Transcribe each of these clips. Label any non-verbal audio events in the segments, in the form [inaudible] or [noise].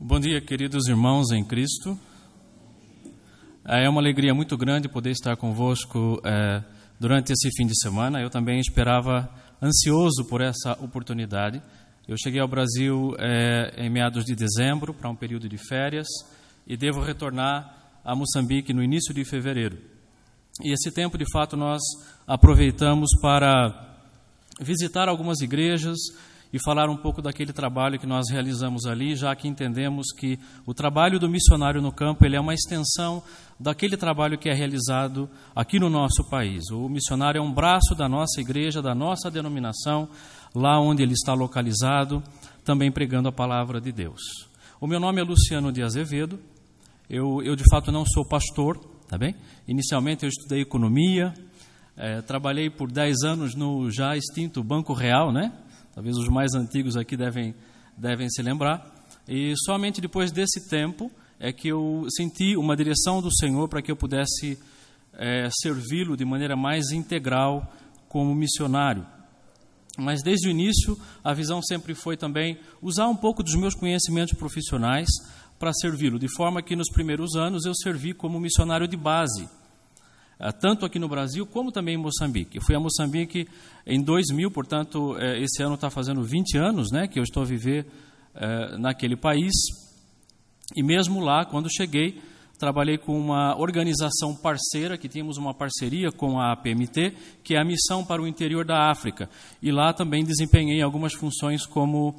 Bom dia, queridos irmãos em Cristo. É uma alegria muito grande poder estar convosco é, durante esse fim de semana. Eu também esperava ansioso por essa oportunidade. Eu cheguei ao Brasil é, em meados de dezembro para um período de férias e devo retornar a Moçambique no início de fevereiro. E esse tempo, de fato, nós aproveitamos para visitar algumas igrejas, e falar um pouco daquele trabalho que nós realizamos ali, já que entendemos que o trabalho do missionário no campo ele é uma extensão daquele trabalho que é realizado aqui no nosso país. O missionário é um braço da nossa igreja, da nossa denominação, lá onde ele está localizado, também pregando a palavra de Deus. O meu nome é Luciano de Azevedo, eu, eu de fato não sou pastor, tá bem? Inicialmente eu estudei economia, é, trabalhei por 10 anos no já extinto Banco Real, né? Talvez os mais antigos aqui devem, devem se lembrar. E somente depois desse tempo é que eu senti uma direção do Senhor para que eu pudesse é, servi-lo de maneira mais integral como missionário. Mas desde o início, a visão sempre foi também usar um pouco dos meus conhecimentos profissionais para servi-lo, de forma que nos primeiros anos eu servi como missionário de base tanto aqui no Brasil como também em Moçambique. Eu fui a Moçambique em 2000, portanto, eh, esse ano está fazendo 20 anos né, que eu estou a viver eh, naquele país. E mesmo lá, quando cheguei, trabalhei com uma organização parceira, que tínhamos uma parceria com a APMT, que é a Missão para o Interior da África. E lá também desempenhei algumas funções como,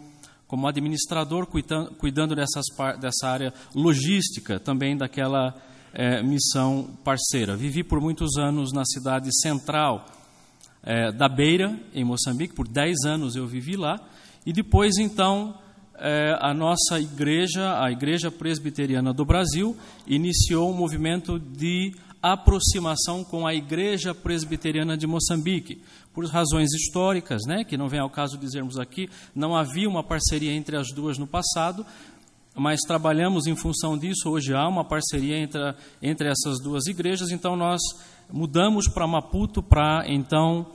como administrador, cuidando, cuidando dessas, dessa área logística, também daquela é, missão parceira. Vivi por muitos anos na cidade central é, da Beira, em Moçambique, por 10 anos eu vivi lá, e depois então é, a nossa igreja, a Igreja Presbiteriana do Brasil, iniciou um movimento de aproximação com a Igreja Presbiteriana de Moçambique, por razões históricas, né, que não vem ao caso dizermos aqui, não havia uma parceria entre as duas no passado, mas trabalhamos em função disso. Hoje há uma parceria entre, entre essas duas igrejas, então nós mudamos para Maputo para então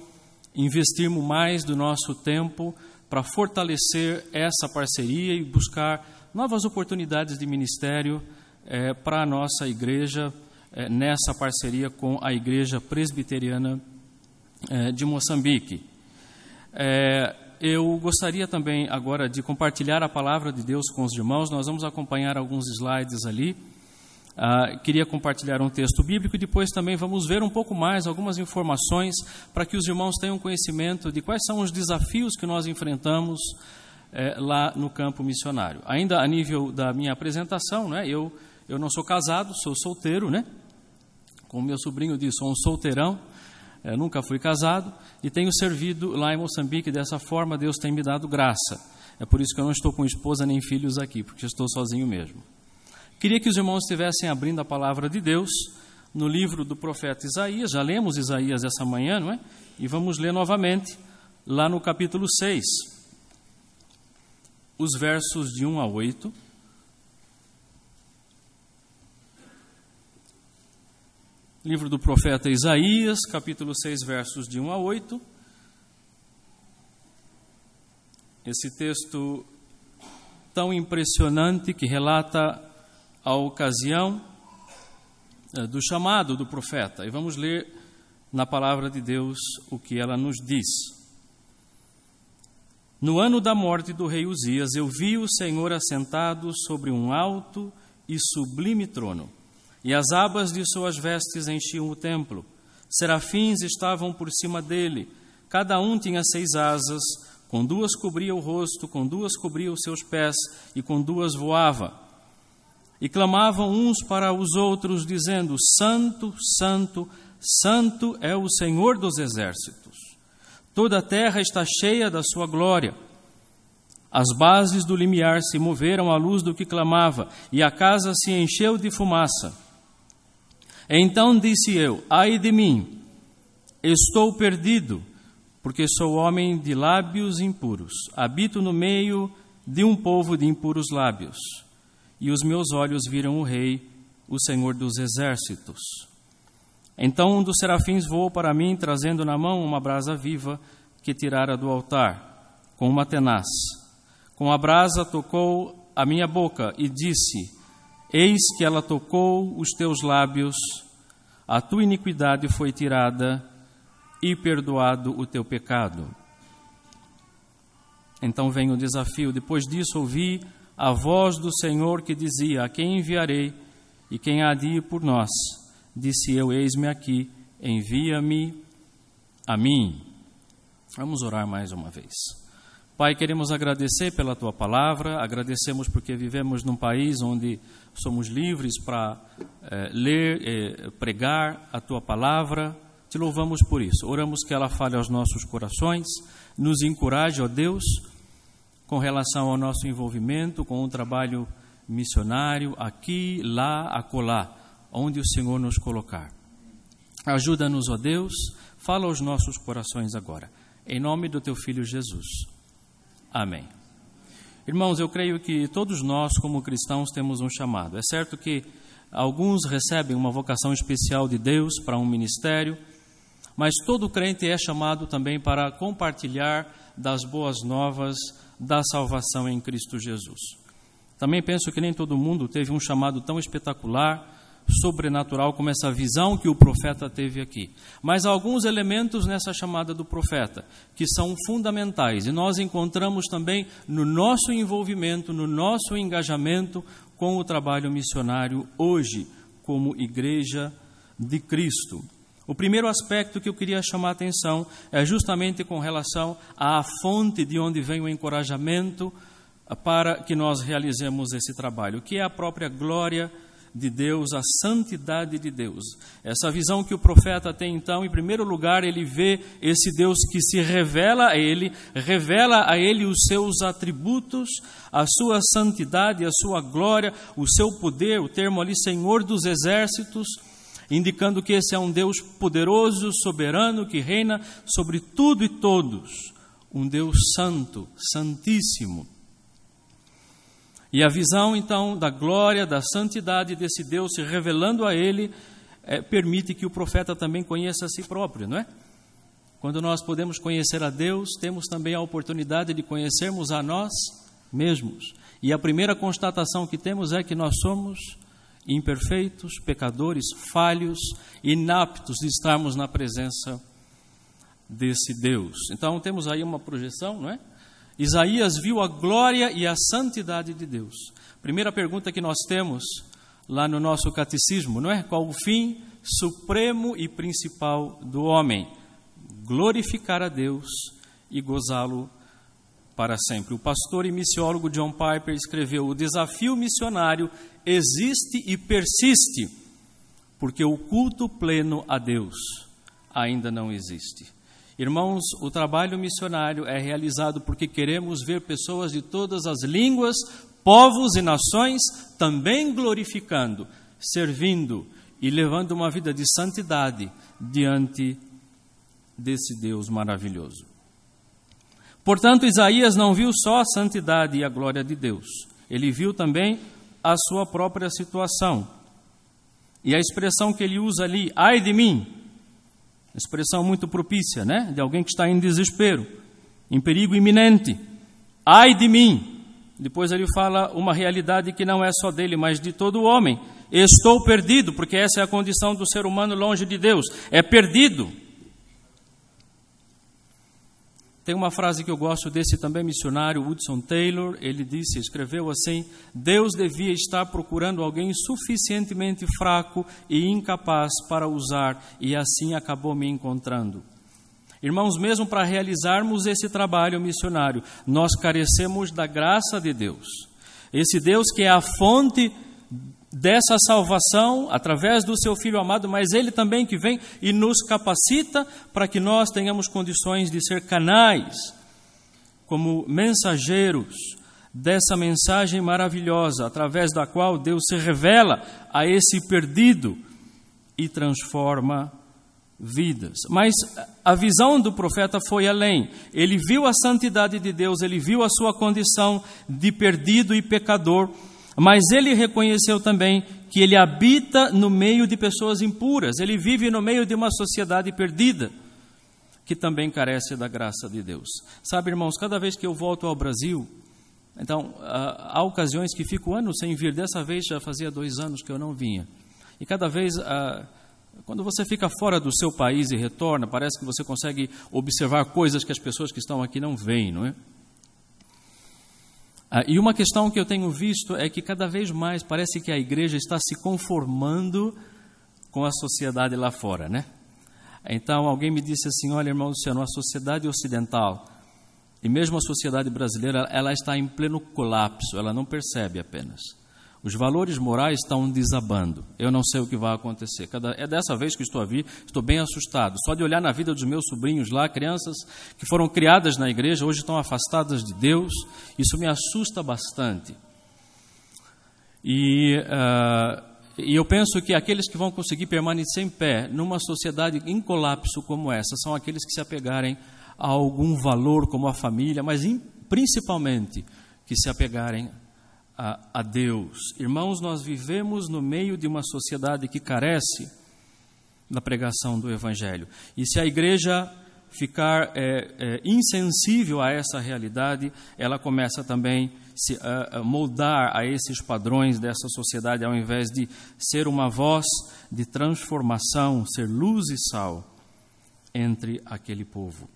investirmos mais do nosso tempo para fortalecer essa parceria e buscar novas oportunidades de ministério é, para a nossa igreja é, nessa parceria com a Igreja Presbiteriana é, de Moçambique. É, eu gostaria também agora de compartilhar a palavra de Deus com os irmãos. Nós vamos acompanhar alguns slides ali. Uh, queria compartilhar um texto bíblico e depois também vamos ver um pouco mais algumas informações para que os irmãos tenham conhecimento de quais são os desafios que nós enfrentamos eh, lá no campo missionário. Ainda a nível da minha apresentação, né, eu, eu não sou casado, sou solteiro, né? Como meu sobrinho disse, sou um solteirão. É, nunca fui casado e tenho servido lá em Moçambique dessa forma. Deus tem me dado graça. É por isso que eu não estou com esposa nem filhos aqui, porque estou sozinho mesmo. Queria que os irmãos estivessem abrindo a palavra de Deus no livro do profeta Isaías. Já lemos Isaías essa manhã, não é? E vamos ler novamente lá no capítulo 6, os versos de 1 a 8. Livro do profeta Isaías, capítulo 6, versos de 1 a 8. Esse texto tão impressionante que relata a ocasião eh, do chamado do profeta. E vamos ler na palavra de Deus o que ela nos diz. No ano da morte do rei Uzias, eu vi o Senhor assentado sobre um alto e sublime trono e as abas de suas vestes enchiam o templo. Serafins estavam por cima dele, cada um tinha seis asas, com duas cobria o rosto, com duas cobria os seus pés, e com duas voava. E clamavam uns para os outros, dizendo: Santo, Santo, Santo é o Senhor dos exércitos. Toda a terra está cheia da sua glória. As bases do limiar se moveram à luz do que clamava, e a casa se encheu de fumaça. Então disse eu: Ai de mim, estou perdido, porque sou homem de lábios impuros. Habito no meio de um povo de impuros lábios. E os meus olhos viram o Rei, o Senhor dos exércitos. Então um dos serafins voou para mim, trazendo na mão uma brasa viva que tirara do altar, com uma tenaz. Com a brasa tocou a minha boca e disse: Eis que ela tocou os teus lábios, a tua iniquidade foi tirada e perdoado o teu pecado. Então vem o desafio. Depois disso, ouvi a voz do Senhor que dizia: A quem enviarei e quem há de ir por nós? Disse eu: Eis-me aqui, envia-me a mim. Vamos orar mais uma vez. Pai, queremos agradecer pela tua palavra, agradecemos porque vivemos num país onde somos livres para é, ler, e pregar a tua palavra. Te louvamos por isso. Oramos que ela fale aos nossos corações, nos encoraje, ó Deus, com relação ao nosso envolvimento com o trabalho missionário aqui, lá, acolá, onde o Senhor nos colocar. Ajuda-nos, ó Deus, fala aos nossos corações agora. Em nome do teu filho Jesus. Amém. Irmãos, eu creio que todos nós, como cristãos, temos um chamado. É certo que alguns recebem uma vocação especial de Deus para um ministério, mas todo crente é chamado também para compartilhar das boas novas da salvação em Cristo Jesus. Também penso que nem todo mundo teve um chamado tão espetacular sobrenatural como essa visão que o profeta teve aqui. Mas há alguns elementos nessa chamada do profeta que são fundamentais e nós encontramos também no nosso envolvimento, no nosso engajamento com o trabalho missionário hoje, como igreja de Cristo. O primeiro aspecto que eu queria chamar a atenção é justamente com relação à fonte de onde vem o encorajamento para que nós realizemos esse trabalho, que é a própria glória de Deus, a santidade de Deus. Essa visão que o profeta tem, então, em primeiro lugar, ele vê esse Deus que se revela a ele, revela a ele os seus atributos, a sua santidade, a sua glória, o seu poder, o termo ali, Senhor dos exércitos, indicando que esse é um Deus poderoso, soberano, que reina sobre tudo e todos, um Deus santo, santíssimo. E a visão, então, da glória, da santidade desse Deus se revelando a ele, é, permite que o profeta também conheça a si próprio, não é? Quando nós podemos conhecer a Deus, temos também a oportunidade de conhecermos a nós mesmos. E a primeira constatação que temos é que nós somos imperfeitos, pecadores, falhos, inaptos de estarmos na presença desse Deus. Então temos aí uma projeção, não é? Isaías viu a glória e a santidade de Deus. Primeira pergunta que nós temos lá no nosso catecismo, não é? Qual o fim supremo e principal do homem? Glorificar a Deus e gozá-lo para sempre. O pastor e missiólogo John Piper escreveu: O desafio missionário existe e persiste, porque o culto pleno a Deus ainda não existe. Irmãos, o trabalho missionário é realizado porque queremos ver pessoas de todas as línguas, povos e nações também glorificando, servindo e levando uma vida de santidade diante desse Deus maravilhoso. Portanto, Isaías não viu só a santidade e a glória de Deus, ele viu também a sua própria situação. E a expressão que ele usa ali, ai de mim, expressão muito propícia, né? De alguém que está em desespero, em perigo iminente. Ai de mim! Depois ele fala uma realidade que não é só dele, mas de todo homem. Estou perdido, porque essa é a condição do ser humano longe de Deus. É perdido. Tem uma frase que eu gosto desse também missionário, Woodson Taylor. Ele disse, escreveu assim: Deus devia estar procurando alguém suficientemente fraco e incapaz para usar, e assim acabou me encontrando. Irmãos, mesmo para realizarmos esse trabalho missionário, nós carecemos da graça de Deus. Esse Deus que é a fonte dessa salvação através do seu Filho amado, mas Ele também que vem e nos capacita para que nós tenhamos condições de ser canais, como mensageiros dessa mensagem maravilhosa, através da qual Deus se revela a esse perdido e transforma vidas. Mas a visão do profeta foi além. Ele viu a santidade de Deus, ele viu a sua condição de perdido e pecador mas ele reconheceu também que ele habita no meio de pessoas impuras, ele vive no meio de uma sociedade perdida, que também carece da graça de Deus. Sabe, irmãos, cada vez que eu volto ao Brasil, Então, há ocasiões que fico anos sem vir. Dessa vez já fazia dois anos que eu não vinha. E cada vez, quando você fica fora do seu país e retorna, parece que você consegue observar coisas que as pessoas que estão aqui não veem, não é? E uma questão que eu tenho visto é que cada vez mais parece que a igreja está se conformando com a sociedade lá fora, né? Então alguém me disse assim: olha, irmão Luciano, a sociedade ocidental e mesmo a sociedade brasileira, ela está em pleno colapso, ela não percebe apenas. Os valores morais estão desabando. Eu não sei o que vai acontecer. Cada, é dessa vez que estou a vir, estou bem assustado. Só de olhar na vida dos meus sobrinhos lá, crianças que foram criadas na igreja, hoje estão afastadas de Deus, isso me assusta bastante. E, uh, e eu penso que aqueles que vão conseguir permanecer em pé numa sociedade em colapso como essa são aqueles que se apegarem a algum valor como a família, mas principalmente que se apegarem a, a, Deus. Irmãos, nós vivemos no meio de uma sociedade que carece da pregação do Evangelho. E se a igreja ficar é, é, insensível a essa realidade, ela começa também se a, a moldar a esses padrões dessa sociedade, ao invés de ser uma voz de transformação, ser luz e sal entre aquele povo.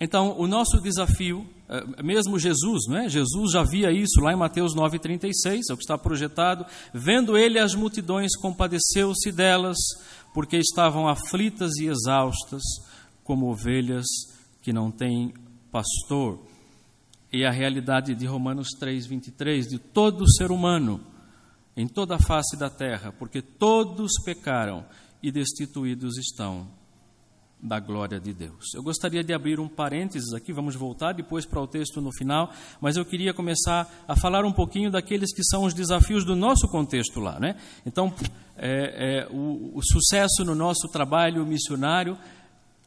Então, o nosso desafio, eh, mesmo Jesus, não é? Jesus já via isso lá em Mateus 9,36, é o que está projetado. Vendo ele as multidões, compadeceu-se delas, porque estavam aflitas e exaustas, como ovelhas que não têm pastor. E a realidade de Romanos 3,23, de todo ser humano, em toda a face da terra, porque todos pecaram e destituídos estão da glória de Deus. Eu gostaria de abrir um parênteses aqui, vamos voltar depois para o texto no final, mas eu queria começar a falar um pouquinho daqueles que são os desafios do nosso contexto lá. Né? Então, é, é, o, o sucesso no nosso trabalho missionário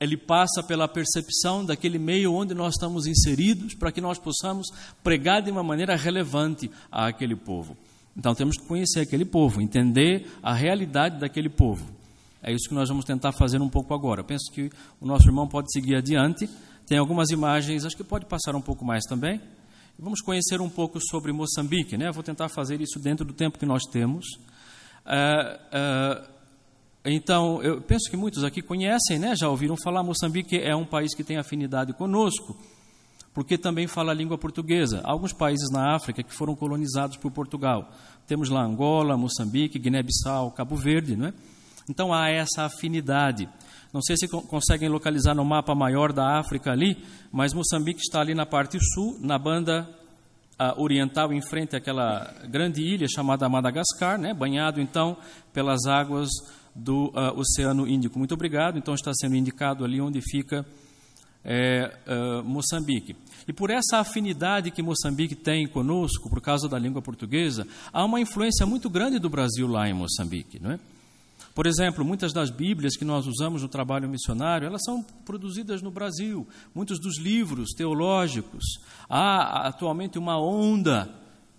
ele passa pela percepção daquele meio onde nós estamos inseridos, para que nós possamos pregar de uma maneira relevante àquele povo. Então temos que conhecer aquele povo, entender a realidade daquele povo. É isso que nós vamos tentar fazer um pouco agora. Eu penso que o nosso irmão pode seguir adiante. Tem algumas imagens, acho que pode passar um pouco mais também. Vamos conhecer um pouco sobre Moçambique, né? vou tentar fazer isso dentro do tempo que nós temos. Uh, uh, então, eu penso que muitos aqui conhecem, né? já ouviram falar. Moçambique é um país que tem afinidade conosco, porque também fala a língua portuguesa. Alguns países na África que foram colonizados por Portugal. Temos lá Angola, Moçambique, Guiné-Bissau, Cabo Verde, não é? Então há essa afinidade. Não sei se conseguem localizar no mapa maior da África ali, mas Moçambique está ali na parte sul, na banda uh, oriental, em frente àquela grande ilha chamada Madagascar, né, banhado então pelas águas do uh, Oceano Índico. Muito obrigado. Então está sendo indicado ali onde fica é, uh, Moçambique. E por essa afinidade que Moçambique tem conosco, por causa da língua portuguesa, há uma influência muito grande do Brasil lá em Moçambique, não é? Por exemplo, muitas das Bíblias que nós usamos no trabalho missionário, elas são produzidas no Brasil. Muitos dos livros teológicos. Há atualmente uma onda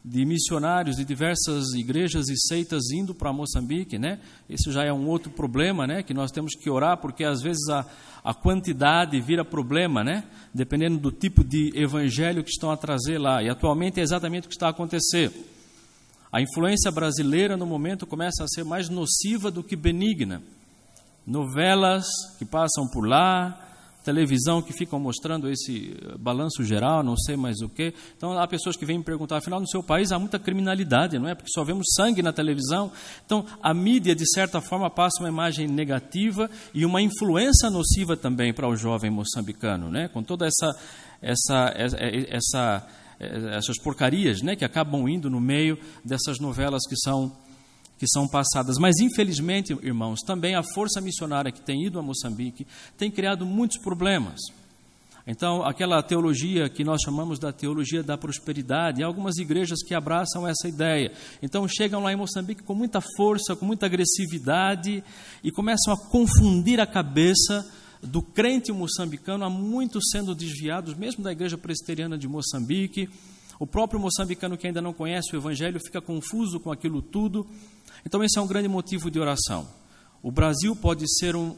de missionários de diversas igrejas e seitas indo para Moçambique, né? Esse já é um outro problema, né? Que nós temos que orar porque às vezes a, a quantidade vira problema, né? Dependendo do tipo de evangelho que estão a trazer lá. E atualmente é exatamente o que está a acontecer. A influência brasileira no momento começa a ser mais nociva do que benigna. Novelas que passam por lá, televisão que ficam mostrando esse eh, balanço geral, não sei mais o que. Então há pessoas que vêm me perguntar, afinal no seu país há muita criminalidade, não é? Porque só vemos sangue na televisão. Então a mídia de certa forma passa uma imagem negativa e uma influência nociva também para o jovem moçambicano, né? Com toda essa essa essa eh, essas porcarias, né, que acabam indo no meio dessas novelas que são que são passadas. Mas infelizmente, irmãos, também a força missionária que tem ido a Moçambique tem criado muitos problemas. Então, aquela teologia que nós chamamos da teologia da prosperidade, há algumas igrejas que abraçam essa ideia. Então, chegam lá em Moçambique com muita força, com muita agressividade e começam a confundir a cabeça do crente moçambicano, há muitos sendo desviados, mesmo da igreja presbiteriana de Moçambique. O próprio moçambicano que ainda não conhece o Evangelho fica confuso com aquilo tudo. Então, esse é um grande motivo de oração. O Brasil pode ser um,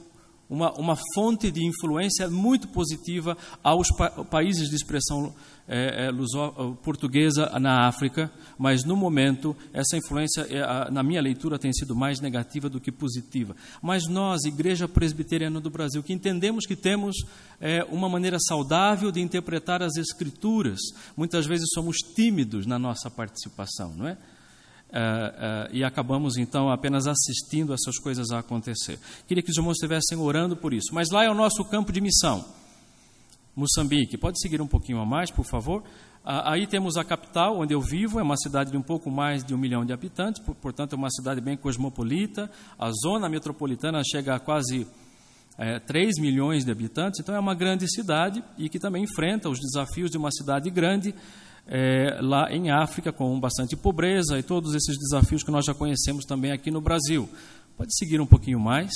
uma, uma fonte de influência muito positiva aos pa países de expressão é, é, luso, portuguesa na África, mas no momento essa influência, é, na minha leitura, tem sido mais negativa do que positiva. Mas nós, Igreja Presbiteriana do Brasil, que entendemos que temos é, uma maneira saudável de interpretar as Escrituras, muitas vezes somos tímidos na nossa participação, não é? Uh, uh, e acabamos então apenas assistindo essas coisas a acontecer. Queria que os irmãos estivessem orando por isso. Mas lá é o nosso campo de missão, Moçambique. Pode seguir um pouquinho a mais, por favor? Uh, aí temos a capital, onde eu vivo, é uma cidade de um pouco mais de um milhão de habitantes, portanto é uma cidade bem cosmopolita. A zona metropolitana chega a quase é, 3 milhões de habitantes, então é uma grande cidade e que também enfrenta os desafios de uma cidade grande é, lá em África, com bastante pobreza e todos esses desafios que nós já conhecemos também aqui no Brasil. Pode seguir um pouquinho mais.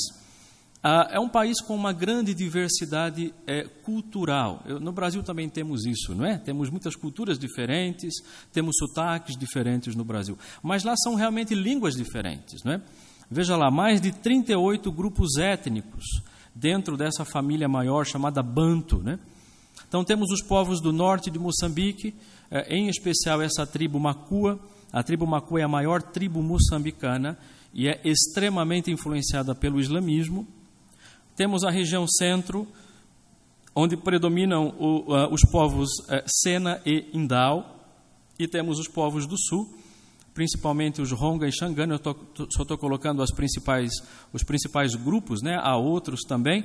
Ah, é um país com uma grande diversidade é, cultural. Eu, no Brasil também temos isso, não é? Temos muitas culturas diferentes, temos sotaques diferentes no Brasil. Mas lá são realmente línguas diferentes, não é? Veja lá, mais de 38 grupos étnicos dentro dessa família maior chamada Banto, né? Então temos os povos do norte de Moçambique, em especial essa tribo Macua. A tribo Macua é a maior tribo moçambicana e é extremamente influenciada pelo islamismo. Temos a região centro, onde predominam o, uh, os povos uh, Sena e Indau, e temos os povos do sul, principalmente os Ronga e Xangana. Eu tô, tô, só estou colocando as principais, os principais grupos, né? há outros também.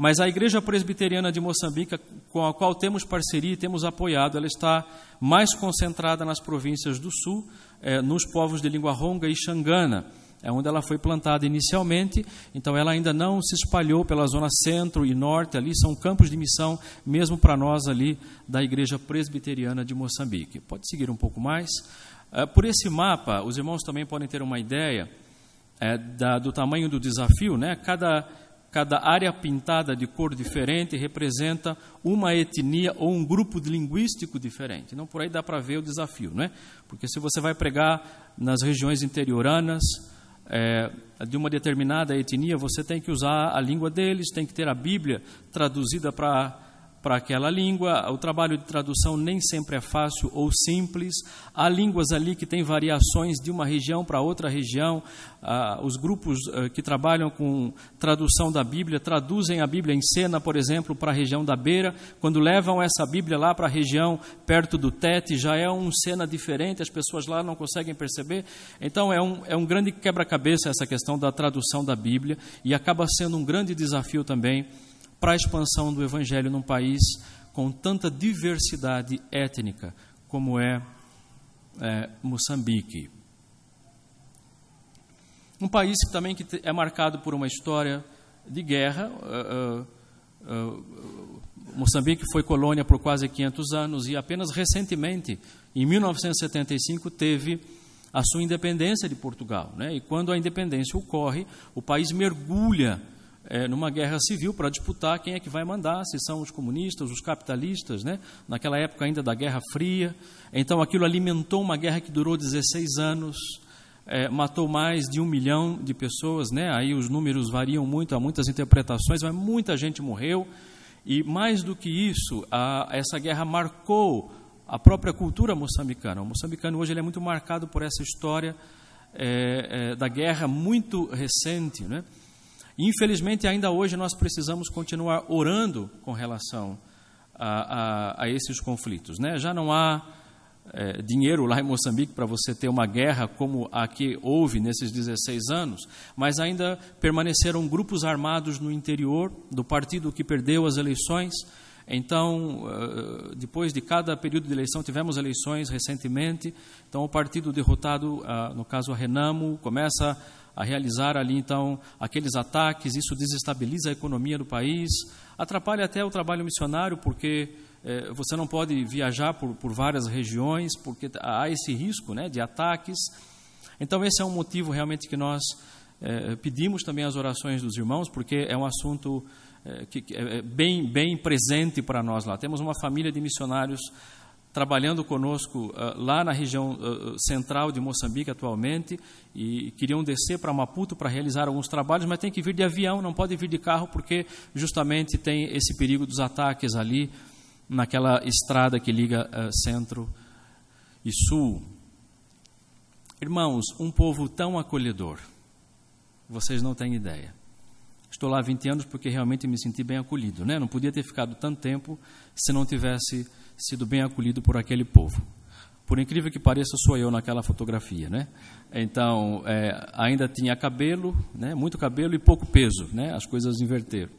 Mas a Igreja Presbiteriana de Moçambique, com a qual temos parceria e temos apoiado, ela está mais concentrada nas províncias do sul, é, nos povos de língua ronga e xangana, é onde ela foi plantada inicialmente, então ela ainda não se espalhou pela zona centro e norte, ali são campos de missão, mesmo para nós ali da Igreja Presbiteriana de Moçambique. Pode seguir um pouco mais. É, por esse mapa, os irmãos também podem ter uma ideia é, da, do tamanho do desafio, né? Cada Cada área pintada de cor diferente representa uma etnia ou um grupo linguístico diferente. Então, por aí dá para ver o desafio, não é? Porque se você vai pregar nas regiões interioranas é, de uma determinada etnia, você tem que usar a língua deles, tem que ter a Bíblia traduzida para para aquela língua. O trabalho de tradução nem sempre é fácil ou simples. Há línguas ali que têm variações de uma região para outra região. Ah, os grupos ah, que trabalham com tradução da Bíblia traduzem a Bíblia em cena, por exemplo, para a região da Beira. Quando levam essa Bíblia lá para a região perto do Tete, já é um cena diferente, as pessoas lá não conseguem perceber. Então é um, é um grande quebra-cabeça essa questão da tradução da Bíblia e acaba sendo um grande desafio também para a expansão do Evangelho num país com tanta diversidade étnica como é, é Moçambique. Um país que também que é marcado por uma história de guerra. Uh, uh, uh, Moçambique foi colônia por quase 500 anos e apenas recentemente, em 1975, teve a sua independência de Portugal. Né? E quando a independência ocorre, o país mergulha é, numa guerra civil para disputar quem é que vai mandar, se são os comunistas, os capitalistas, né? naquela época ainda da Guerra Fria. Então aquilo alimentou uma guerra que durou 16 anos, é, matou mais de um milhão de pessoas, né? aí os números variam muito, há muitas interpretações, mas muita gente morreu. E mais do que isso, a, essa guerra marcou a própria cultura moçambicana. O moçambicano hoje ele é muito marcado por essa história é, é da guerra muito recente, né? Infelizmente, ainda hoje nós precisamos continuar orando com relação a, a, a esses conflitos. Né? Já não há é, dinheiro lá em Moçambique para você ter uma guerra como a que houve nesses 16 anos, mas ainda permaneceram grupos armados no interior do partido que perdeu as eleições. Então, eh, depois de cada período de eleição, tivemos eleições recentemente. Então, o partido derrotado, ah, no caso a Renamo, começa a realizar ali então aqueles ataques, isso desestabiliza a economia do país, atrapalha até o trabalho missionário, porque eh, você não pode viajar por, várias regiões, porque há esse risco né, de ataques. Então, esse é um motivo realmente que nós eh, pedimos também as orações dos irmãos, porque é um assunto que, que é bem, bem presente para nós lá. Temos uma família de missionários trabalhando conosco uh, lá na região uh, central de Moçambique atualmente e queriam descer para Maputo para realizar alguns trabalhos, mas tem que vir de avião, não pode vir de carro porque justamente tem esse perigo dos ataques ali naquela estrada que liga centro e sul. Irmãos, um povo tão acolhedor, vocês não têm ideia. Estou lá há 20 anos porque realmente me senti bem acolhido, né? Não podia ter ficado tanto tempo se não tivesse sido bem acolhido por aquele povo. Por incrível que pareça, sou eu naquela fotografia, né? Então, é, ainda tinha cabelo, né? Muito cabelo e pouco peso, né? As coisas inverteram.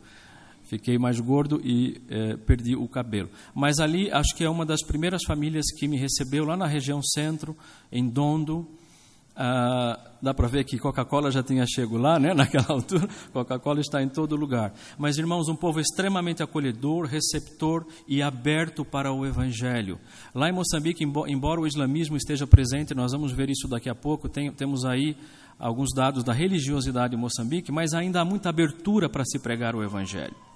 Fiquei mais gordo e é, perdi o cabelo. Mas ali, acho que é uma das primeiras famílias que me recebeu lá na região centro, em Dondo, ah, dá para ver que Coca-Cola já tinha chego lá, né? [laughs] Naquela altura, Coca-Cola está em todo lugar. Mas, irmãos, um povo extremamente acolhedor, receptor e aberto para o Evangelho. Lá em Moçambique, embora o islamismo esteja presente, nós vamos ver isso daqui a pouco. Tem, temos aí alguns dados da religiosidade em Moçambique, mas ainda há muita abertura para se pregar o Evangelho.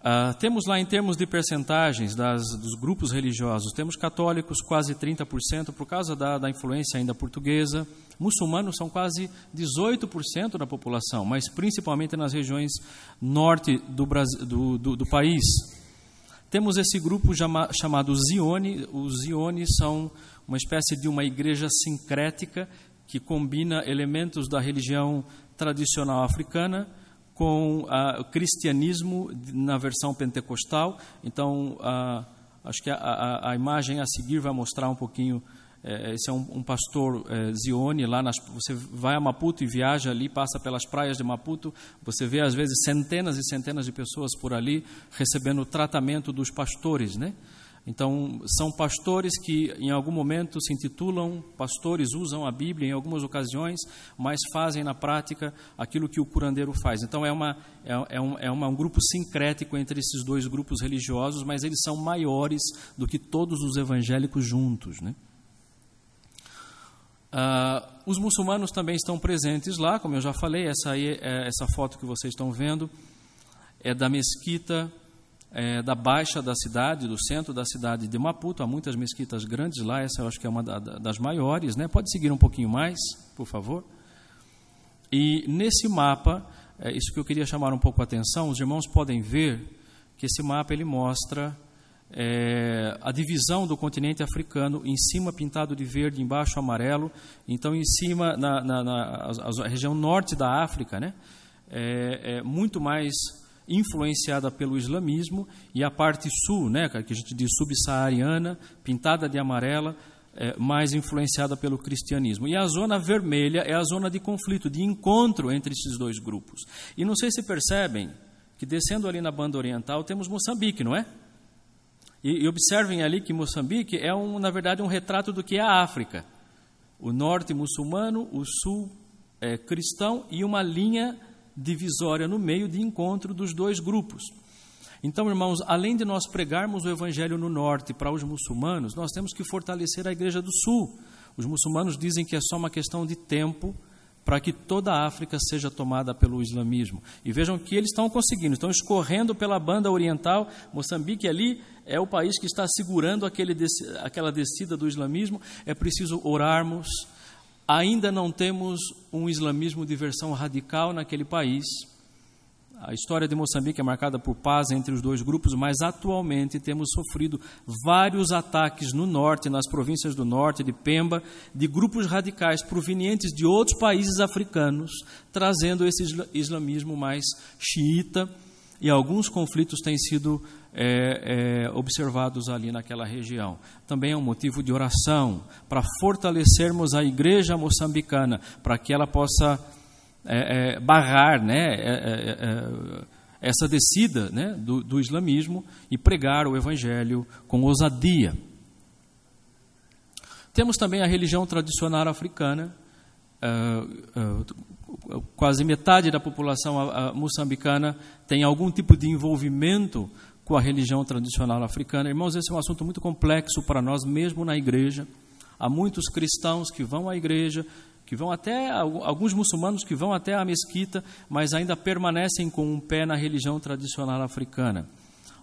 Uh, temos lá, em termos de percentagens das, dos grupos religiosos, temos católicos quase 30%, por causa da, da influência ainda portuguesa. Muçulmanos são quase 18% da população, mas principalmente nas regiões norte do, Brasil, do, do, do país. Temos esse grupo chama, chamado Zione. Os Ziones são uma espécie de uma igreja sincrética que combina elementos da religião tradicional africana com o cristianismo na versão pentecostal. Então, acho que a, a, a, imagem a seguir vai mostrar um pouquinho. É, esse é um, um pastor é, Zione, lá nas, você vai a Maputo e viaja ali, passa pelas praias de Maputo, você vê às vezes centenas e centenas de pessoas por ali recebendo o tratamento dos pastores, né? Então, são pastores que em algum momento se intitulam pastores, usam a Bíblia em algumas ocasiões, mas fazem na prática aquilo que o curandeiro faz. Então, é, uma, é, é, um, é uma, um grupo sincrético entre esses dois grupos religiosos, mas eles são maiores do que todos os evangélicos juntos. Né? Uh, os muçulmanos também estão presentes lá, como eu já falei, essa, aí, é, essa foto que vocês estão vendo é da mesquita é, da baixa da cidade, do centro da cidade de Maputo. Há muitas mesquitas grandes lá, essa eu acho que é uma da, das maiores. Né? Pode seguir um pouquinho mais, por favor. E nesse mapa, é isso que eu queria chamar um pouco a atenção, os irmãos podem ver que esse mapa ele mostra é, a divisão do continente africano, em cima pintado de verde, embaixo amarelo. Então, em cima, na, na, na a, a, região norte da África, né, é, é muito mais influenciada pelo islamismo, e a parte sul, né, que a gente diz subsaariana, pintada de amarela, é, mais influenciada pelo cristianismo. E a zona vermelha é a zona de conflito, de encontro entre esses dois grupos. E não sei se percebem que descendo ali na banda oriental temos Moçambique, não é? E, e observem ali que Moçambique é, um, na verdade, um retrato do que é a África. O norte muçulmano, o sul é, cristão e uma linha divisória no meio de encontro dos dois grupos. Então, irmãos, além de nós pregarmos o evangelho no norte para os muçulmanos, nós temos que fortalecer a igreja do sul. Os muçulmanos dizem que é só uma questão de tempo para que toda a África seja tomada pelo islamismo. E vejam que eles estão conseguindo, estão escorrendo pela banda oriental. Moçambique ali é o país que está segurando aquele, aquela descida do islamismo. É preciso orarmos, Ainda não temos um islamismo de versão radical naquele país. A história de Moçambique é marcada por paz entre os dois grupos, mas atualmente temos sofrido vários ataques no norte, nas províncias do norte, de Pemba, de grupos radicais provenientes de outros países africanos, trazendo esse islamismo mais xiita, e alguns conflitos têm sido é, é, observados ali naquela região. Também é um motivo de oração para fortalecermos a igreja moçambicana, para que ela possa é, é barrar né, é, é, essa descida né, do, do islamismo e pregar o evangelho com ousadia. Temos também a religião tradicional africana, quase metade da população moçambicana tem algum tipo de envolvimento com a religião tradicional africana. Irmãos, esse é um assunto muito complexo para nós, mesmo na igreja. Há muitos cristãos que vão à igreja, que vão até, alguns muçulmanos que vão até a mesquita, mas ainda permanecem com um pé na religião tradicional africana.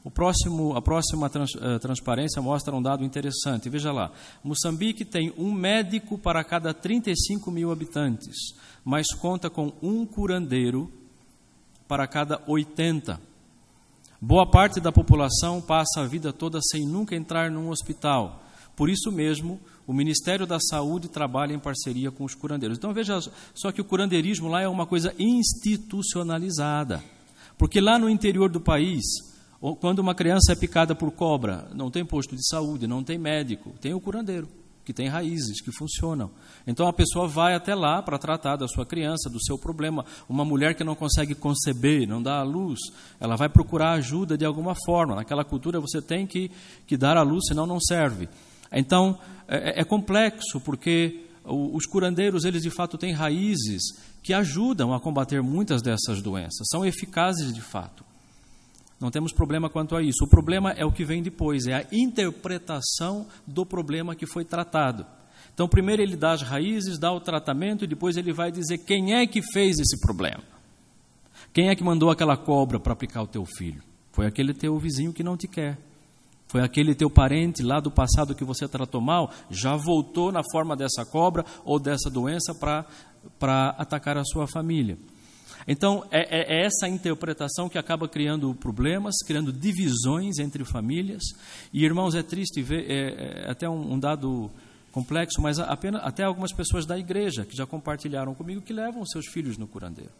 O próximo, a próxima trans, uh, transparência mostra um dado interessante. Veja lá: Moçambique tem um médico para cada 35 mil habitantes, mas conta com um curandeiro para cada 80. Boa parte da população passa a vida toda sem nunca entrar num hospital. Por isso mesmo, o Ministério da Saúde trabalha em parceria com os curandeiros. Então veja só que o curandeirismo lá é uma coisa institucionalizada. Porque lá no interior do país, quando uma criança é picada por cobra, não tem posto de saúde, não tem médico, tem o curandeiro, que tem raízes, que funcionam. Então a pessoa vai até lá para tratar da sua criança, do seu problema. Uma mulher que não consegue conceber, não dá à luz, ela vai procurar ajuda de alguma forma. Naquela cultura você tem que, que dar à luz, senão não serve. Então é, é complexo, porque os curandeiros, eles de fato têm raízes que ajudam a combater muitas dessas doenças, são eficazes de fato. Não temos problema quanto a isso. O problema é o que vem depois, é a interpretação do problema que foi tratado. Então, primeiro ele dá as raízes, dá o tratamento e depois ele vai dizer quem é que fez esse problema. Quem é que mandou aquela cobra para aplicar o teu filho? Foi aquele teu vizinho que não te quer. Foi aquele teu parente lá do passado que você tratou mal, já voltou na forma dessa cobra ou dessa doença para atacar a sua família. Então, é, é, essa interpretação que acaba criando problemas, criando divisões entre famílias. E, irmãos, é triste ver, é, é até um, um, dado complexo, mas apenas, até algumas pessoas da igreja que já compartilharam comigo que levam seus filhos no curandeiro.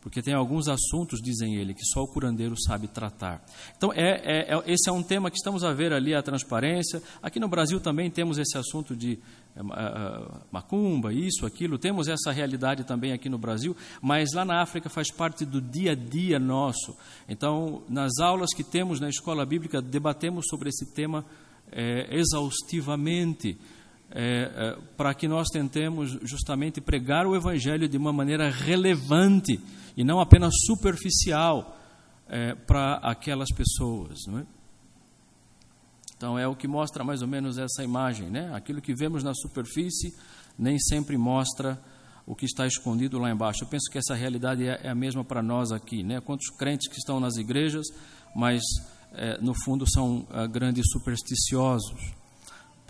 Porque tem alguns assuntos, dizem ele, que só o curandeiro sabe tratar. Então, é, é, é, esse é um tema que estamos a ver ali, a transparência. Aqui no Brasil também temos esse assunto de é, macumba, isso, aquilo. Temos essa realidade também aqui no Brasil, mas lá na África faz parte do dia a dia nosso. Então, nas aulas que temos na escola bíblica, debatemos sobre esse tema é, exaustivamente. É, é, para que nós tentemos justamente pregar o Evangelho de uma maneira relevante e não apenas superficial é, para aquelas pessoas. É? Então é o que mostra mais ou menos essa imagem, né? Aquilo que vemos na superfície nem sempre mostra o que está escondido lá embaixo. Eu penso que essa realidade é, é a mesma para nós aqui, né? Quantos crentes que estão nas igrejas, mas no fundo são grandes supersticiosos.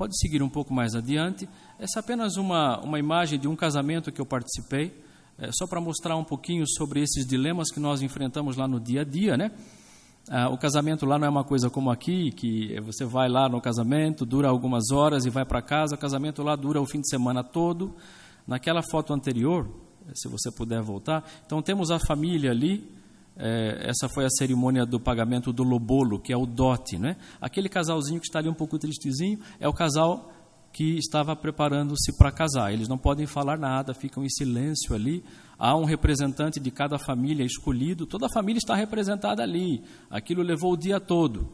Pode seguir um pouco mais adiante. Essa é apenas uma, uma imagem de um casamento que eu participei, é, só para mostrar um pouquinho sobre esses dilemas que nós enfrentamos lá no dia a dia, né? Ah, o casamento lá não é uma coisa como aqui, que você vai lá no casamento, dura algumas horas e vai para casa. O casamento lá dura o fim de semana todo. Naquela foto anterior, se você puder voltar, então temos a família ali. É, essa foi a cerimônia do pagamento do lobolo, que é o dote, né? Aquele casalzinho que está ali um pouco tristezinho é o casal que estava preparando-se para casar. Eles não podem falar nada, ficam em silêncio ali. Há um representante de cada família escolhido, toda a família está representada ali. Aquilo levou o dia todo.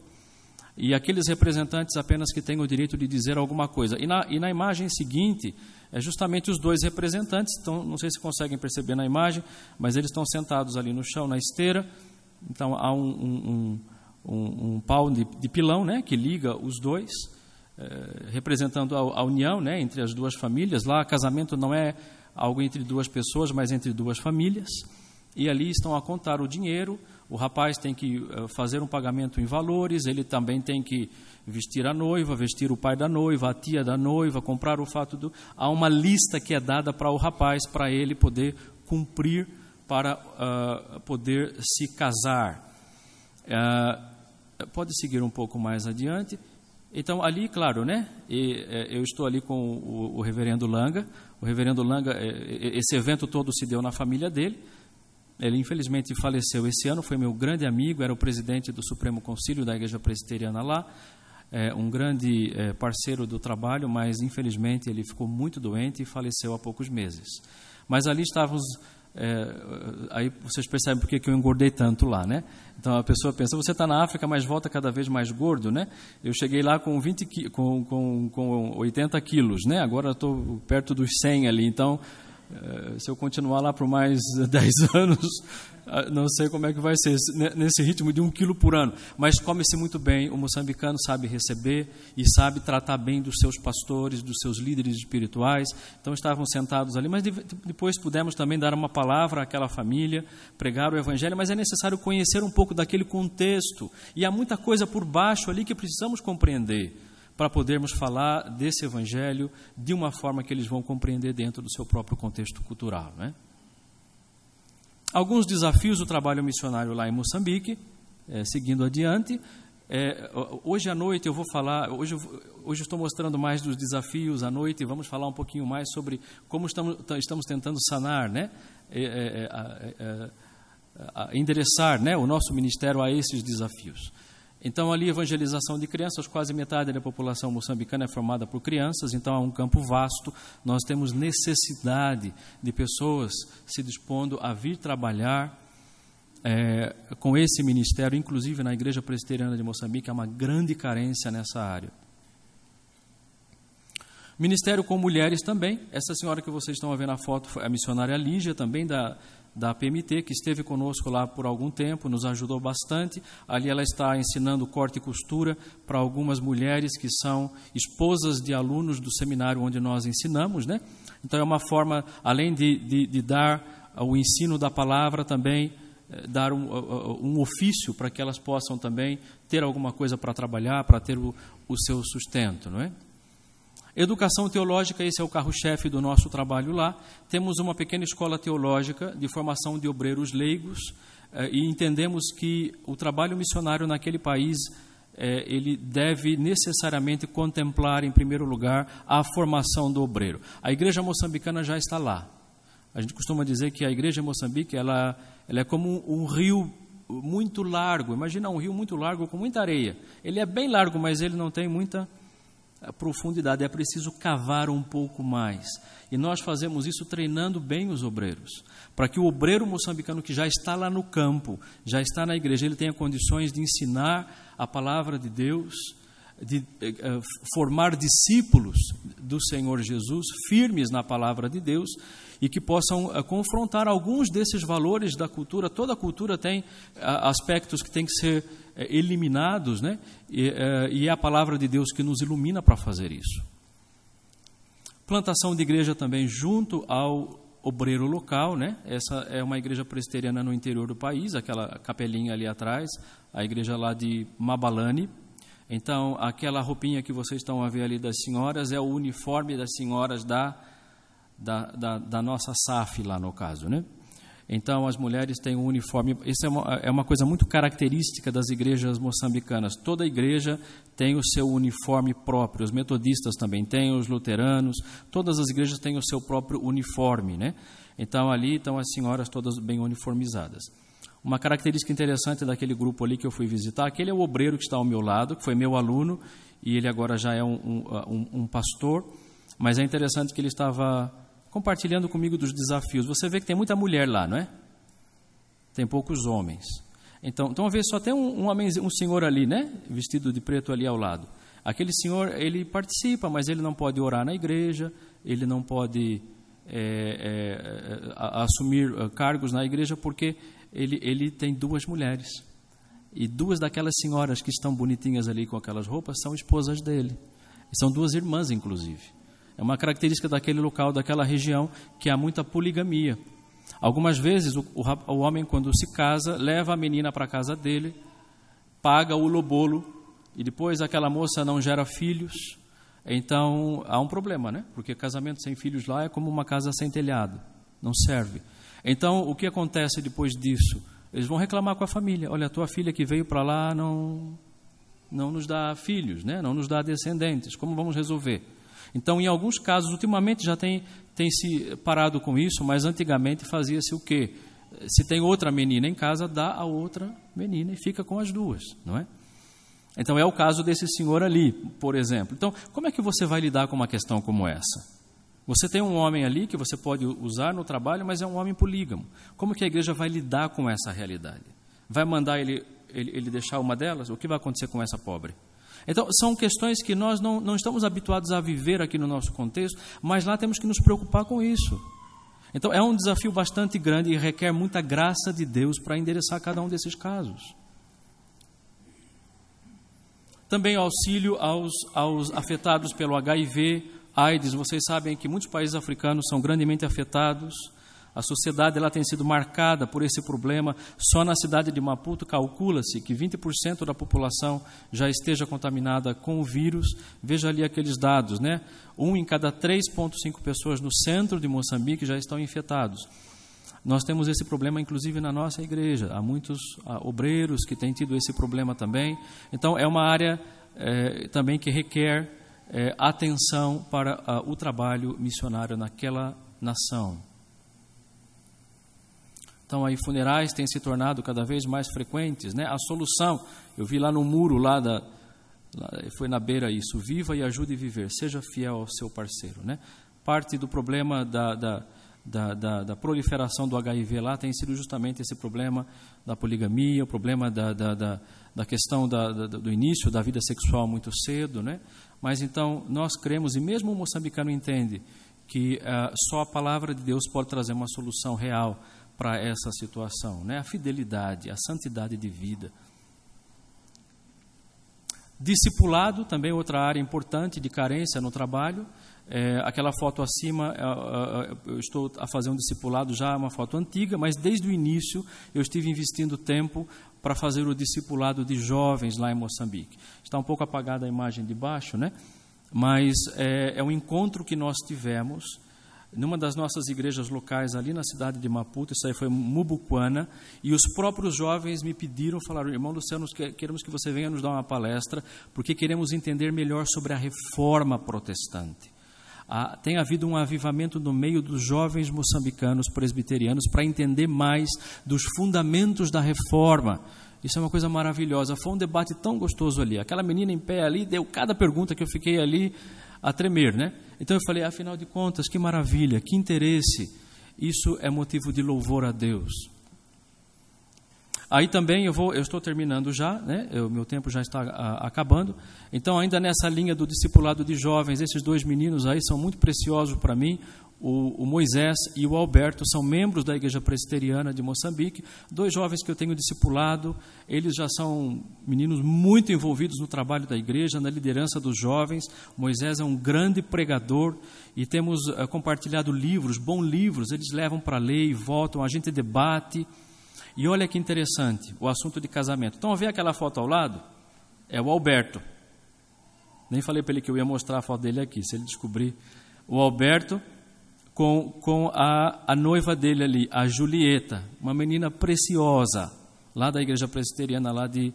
E aqueles representantes apenas que têm o direito de dizer alguma coisa. E na, e na imagem seguinte, é justamente os dois representantes, então, não sei se conseguem perceber na imagem, mas eles estão sentados ali no chão, na esteira. Então há um, um, um, um pau de, de pilão né, que liga os dois. Eh, representando a, a, união né, entre as duas famílias. Lá, casamento não é algo entre duas pessoas, mas entre duas famílias. E ali estão a contar o dinheiro. O rapaz tem que uh, fazer um pagamento em valores, ele também tem que vestir a noiva, vestir o pai da noiva, a tia da noiva, comprar o fato do. Há uma lista que é dada para o rapaz, para ele poder cumprir, para uh, poder se casar. Uh, pode seguir um pouco mais adiante. Então, ali, claro, né? E, é, eu estou ali com o, o, reverendo Langa. O reverendo Langa, é, esse evento todo se deu na família dele. Ele, infelizmente, faleceu esse ano. Foi meu grande amigo, era o presidente do Supremo Concílio da Igreja Presbiteriana lá. É, um grande é, parceiro do trabalho, mas, infelizmente, ele ficou muito doente e faleceu há poucos meses. Mas ali estávamos é, aí vocês percebem por que eu engordei tanto lá, né? Então a pessoa pensa, você está na África, mas volta cada vez mais gordo, né? Eu cheguei lá com 20 com, com, com 80 quilos, né? Agora estou perto dos 100 ali, então se eu continuar lá por mais [laughs] 10 anos, ah, não sei como é que vai ser, nesse ritmo de um quilo por ano. Mas come-se muito bem, o moçambicano sabe receber e sabe tratar bem dos seus pastores, dos seus líderes espirituais. Então estavam sentados ali, mas depois pudemos também dar uma palavra àquela família, pregar o evangelho, mas é necessário conhecer um pouco daquele contexto. E há muita coisa por baixo ali que precisamos compreender para podermos falar desse evangelho de uma forma que eles vão compreender dentro do seu próprio contexto cultural. Né? alguns desafios do trabalho missionário lá em Moçambique, é, seguindo adiante. É, hoje à noite eu vou falar, hoje, hoje estou mostrando mais dos desafios à noite e vamos falar um pouquinho mais sobre como estamos, estamos tentando sanar, né? É, endereçar né, o nosso ministério a esses desafios. Então, ali, evangelização de crianças, quase metade da população moçambicana é formada por crianças, então é um campo vasto. Nós temos necessidade de pessoas se dispondo a vir trabalhar é, com esse ministério, inclusive na Igreja Presbiteriana de Moçambique, há uma grande carência nessa área. Ministério com mulheres também. Essa senhora que vocês estão ver na foto foi a missionária Lígia, também da, da PMT, que esteve conosco lá por algum tempo, nos ajudou bastante. Ali ela está ensinando corte e costura para algumas mulheres que são esposas de alunos do seminário onde nós ensinamos. Né? Então é uma forma, além de, de, de dar o ensino da palavra, também eh, dar um, um ofício para que elas possam também ter alguma coisa para trabalhar, para ter o, o seu sustento. Não é? Educação teológica, esse é o carro-chefe do nosso trabalho lá. Temos uma pequena escola teológica de formação de obreiros leigos eh, e entendemos que o trabalho missionário naquele país eh, ele deve necessariamente contemplar, em primeiro lugar, a formação do obreiro. A igreja moçambicana já está lá. A gente costuma dizer que a igreja em Moçambique ela, ela é como um, um rio muito largo. Imagina um rio muito largo com muita areia. Ele é bem largo, mas ele não tem muita profundidade, é preciso cavar um pouco mais. E nós fazemos isso treinando bem os obreiros, para que o obreiro moçambicano que já está lá no campo, já está na igreja, ele tenha condições de ensinar a palavra de Deus, de eh, eh formar discípulos do Senhor Jesus, firmes na palavra de Deus, e que possam eh, confrontar alguns desses valores da cultura. Toda cultura tem eh, aspectos que têm que ser eh, eliminados, né? E, e é a palavra de Deus que nos ilumina para fazer isso. Plantação de igreja também junto ao obreiro local, né? Essa é uma igreja presbiteriana no interior do país, aquela capelinha ali atrás, a igreja lá de Mabalane. Então, aquela roupinha que vocês estão a ver ali das senhoras é o uniforme das senhoras da da, da, da nossa SAF lá no caso, né? Então, as mulheres têm um uniforme. Isso é uma, é uma, coisa muito característica das igrejas moçambicanas. Toda igreja tem o seu uniforme próprio. Os metodistas também têm, os luteranos. Todas as igrejas têm o seu próprio uniforme, né? Então, ali estão as senhoras todas bem uniformizadas. Uma característica interessante daquele grupo ali que eu fui visitar, aquele é o obreiro que está ao meu lado, que foi meu aluno, e ele agora já é um, um, um pastor. Mas é interessante que ele estava compartilhando comigo dos desafios. Você vê que tem muita mulher lá, não é? Tem poucos homens. Então, então vê só tem um, um, homem, um senhor ali, né? Vestido de preto ali ao lado. Aquele senhor, ele participa, mas ele não pode orar na igreja, ele não pode é, é, assumir eh, cargos na igreja porque ele, ele tem duas mulheres. E duas daquelas senhoras que estão bonitinhas ali com aquelas roupas são esposas dele. São duas irmãs, inclusive. É uma característica daquele local, daquela região, que há muita poligamia. Algumas vezes o, o, o homem, quando se casa, leva a menina para a casa dele, paga o lobolo, e depois aquela moça não gera filhos. Então há um problema, né? Porque casamento sem filhos lá é como uma casa sem telhado, não serve. Então o que acontece depois disso? Eles vão reclamar com a família: olha, a tua filha que veio para lá não não nos dá filhos, né? Não nos dá descendentes. Como vamos resolver? Então, em alguns casos, ultimamente já tem, tem se parado com isso, mas antigamente fazia-se o quê? Se tem outra menina em casa, dá a outra menina e fica com as duas, não é? Então, é o caso desse senhor ali, por exemplo. Então, como é que você vai lidar com uma questão como essa? Você tem um homem ali que você pode usar no trabalho, mas é um homem polígamo. Como que a igreja vai lidar com essa realidade? Vai mandar ele, ele, ele deixar uma delas? O que vai acontecer com essa pobre? Então, são questões que nós não, não estamos habituados a viver aqui no nosso contexto, mas lá temos que nos preocupar com isso. Então é um desafio bastante grande e requer muita graça de Deus para endereçar cada um desses casos. Também auxílio aos, aos afetados pelo HIV, AIDS. Vocês sabem que muitos países africanos são grandemente afetados. A sociedade ela tem sido marcada por esse problema. Só na cidade de Maputo calcula-se que 20% da população já esteja contaminada com o vírus. Veja ali aqueles dados, né? Um em cada 3,5 pessoas no centro de Moçambique já estão infectados. Nós temos esse problema, inclusive, na nossa igreja. Há muitos obreiros que têm tido esse problema também. Então, é uma área é, também que requer é, atenção para o trabalho missionário naquela nação. Então, aí, funerais têm se tornado cada vez mais frequentes. Né? A solução, eu vi lá no muro, lá da, lá, foi na beira isso, viva e ajude a viver, seja fiel ao seu parceiro. Né? Parte do problema da, da da, da, da, proliferação do HIV lá tem sido justamente esse problema da poligamia, o problema da, da, da questão do início da vida sexual muito cedo. Né? Mas então, nós cremos, e mesmo o moçambicano entende, que uh, só a palavra de Deus pode trazer uma solução real para essa situação. Né? A fidelidade, a santidade de vida. Discipulado, também outra área importante de carência no trabalho. É, aquela foto acima, é, é, é, eu estou a fazer um discipulado já, uma foto antiga, mas desde o início eu estive investindo tempo para fazer o discipulado de jovens lá em Moçambique. Está um pouco apagada a imagem de baixo, né? mas é, é um encontro que nós tivemos numa das nossas igrejas locais ali na cidade de Maputo, isso aí foi Mubuquana, e os próprios jovens me pediram, falaram, irmão Luciano, queremos que você venha nos dar uma palestra, porque queremos entender melhor sobre a reforma protestante ah, tem havido um avivamento no meio dos jovens moçambicanos presbiterianos para entender mais dos fundamentos da reforma. Isso é uma coisa maravilhosa. Foi um debate tão gostoso ali. Aquela menina em pé ali deu cada pergunta que eu fiquei ali a tremer, né? Então eu falei, afinal de contas, que maravilha, que interesse. Isso é motivo de louvor a Deus. Aí também eu vou, eu estou terminando já, né? O meu tempo já está a, acabando. Então, ainda nessa linha do discipulado de jovens, esses dois meninos aí são muito preciosos para mim. O, o, Moisés e o Alberto são membros da Igreja Presbiteriana de Moçambique, dois jovens que eu tenho discipulado. Eles já são meninos muito envolvidos no trabalho da igreja, na liderança dos jovens. Moisés é um grande pregador e temos uh, compartilhado livros, bons livros. Eles levam para ler e voltam, a gente debate. E olha que interessante, o assunto de casamento. Então, vê aquela foto ao lado? É o Alberto. Nem falei para ele que eu ia mostrar a foto dele aqui, se ele descobrir. O Alberto com, com a, a noiva dele ali, a Julieta, uma menina preciosa, lá da igreja presbiteriana, lá de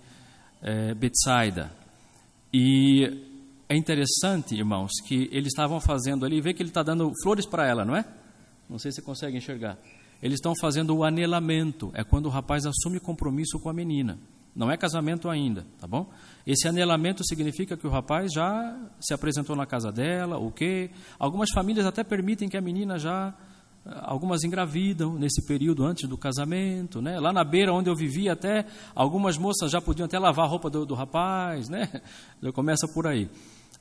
é, Betsaida. E é interessante, irmãos, que eles estavam fazendo ali, vê que ele está dando flores para ela, não é? Não sei se você consegue enxergar eles estão fazendo o anelamento, é quando o rapaz assume compromisso com a menina. Não é casamento ainda, tá bom? Esse anelamento significa que o rapaz já se apresentou na casa dela, o quê? Algumas famílias até permitem que a menina já algumas engravidam nesse período antes do casamento, né? Lá na beira onde eu vivia até algumas moças já podiam até lavar a roupa do, do rapaz, né? Já começa por aí.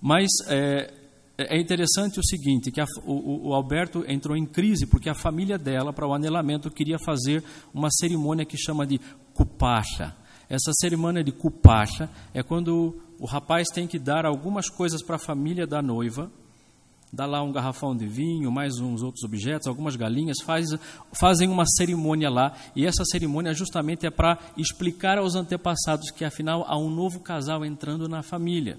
Mas é, é, é interessante o seguinte, que a, o, o, Alberto entrou em crise porque a família dela, para o anelamento, queria fazer uma cerimônia que chama de cupacha. Essa cerimônia de cupacha é quando o rapaz tem que dar algumas coisas para a família da noiva, dá lá um garrafão de vinho, mais uns outros objetos, algumas galinhas, faz, fazem uma cerimônia lá, e essa cerimônia justamente é para explicar aos antepassados que afinal há um novo casal entrando na família.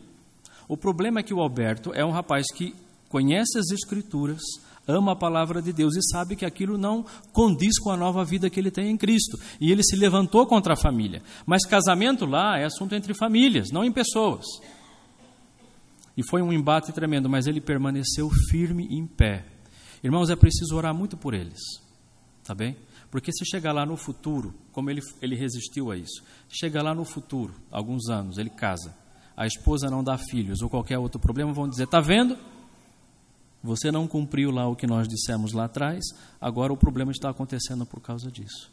O problema é que o Alberto é um rapaz que conhece as Escrituras, ama a palavra de Deus e sabe que aquilo não condiz com a nova vida que ele tem em Cristo. E ele se levantou contra a família. Mas casamento lá é assunto entre famílias, não em pessoas. E foi um embate tremendo, mas ele permaneceu firme em pé. Irmãos, é preciso orar muito por eles, tá bem? Porque se chegar lá no futuro, como ele, ele resistiu a isso, chega lá no futuro, alguns anos, ele casa a esposa não dá filhos ou qualquer outro problema, vão dizer: está vendo? Você não cumpriu lá o que nós dissemos lá atrás, agora o problema está acontecendo por causa disso.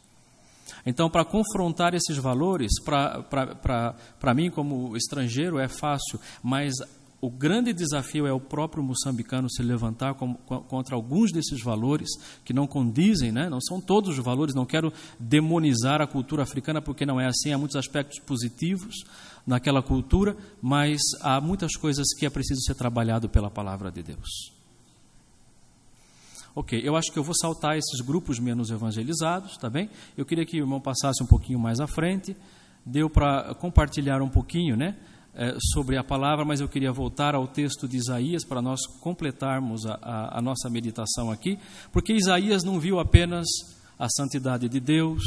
Então, para confrontar esses valores, para mim, como estrangeiro, é fácil, mas o grande desafio é o próprio moçambicano se levantar com, contra alguns desses valores que não condizem, né? não são todos os valores, não quero demonizar a cultura africana, porque não é assim, há muitos aspectos positivos naquela cultura, mas há muitas coisas que é preciso ser trabalhado pela palavra de Deus. Ok, eu acho que eu vou saltar esses grupos menos evangelizados, tá bem? Eu queria que o irmão passasse um pouquinho mais à frente, deu para compartilhar um pouquinho, né? é, sobre a palavra, mas eu queria voltar ao texto de Isaías para nós completarmos a, a, a nossa meditação aqui, porque Isaías não viu apenas a santidade de Deus,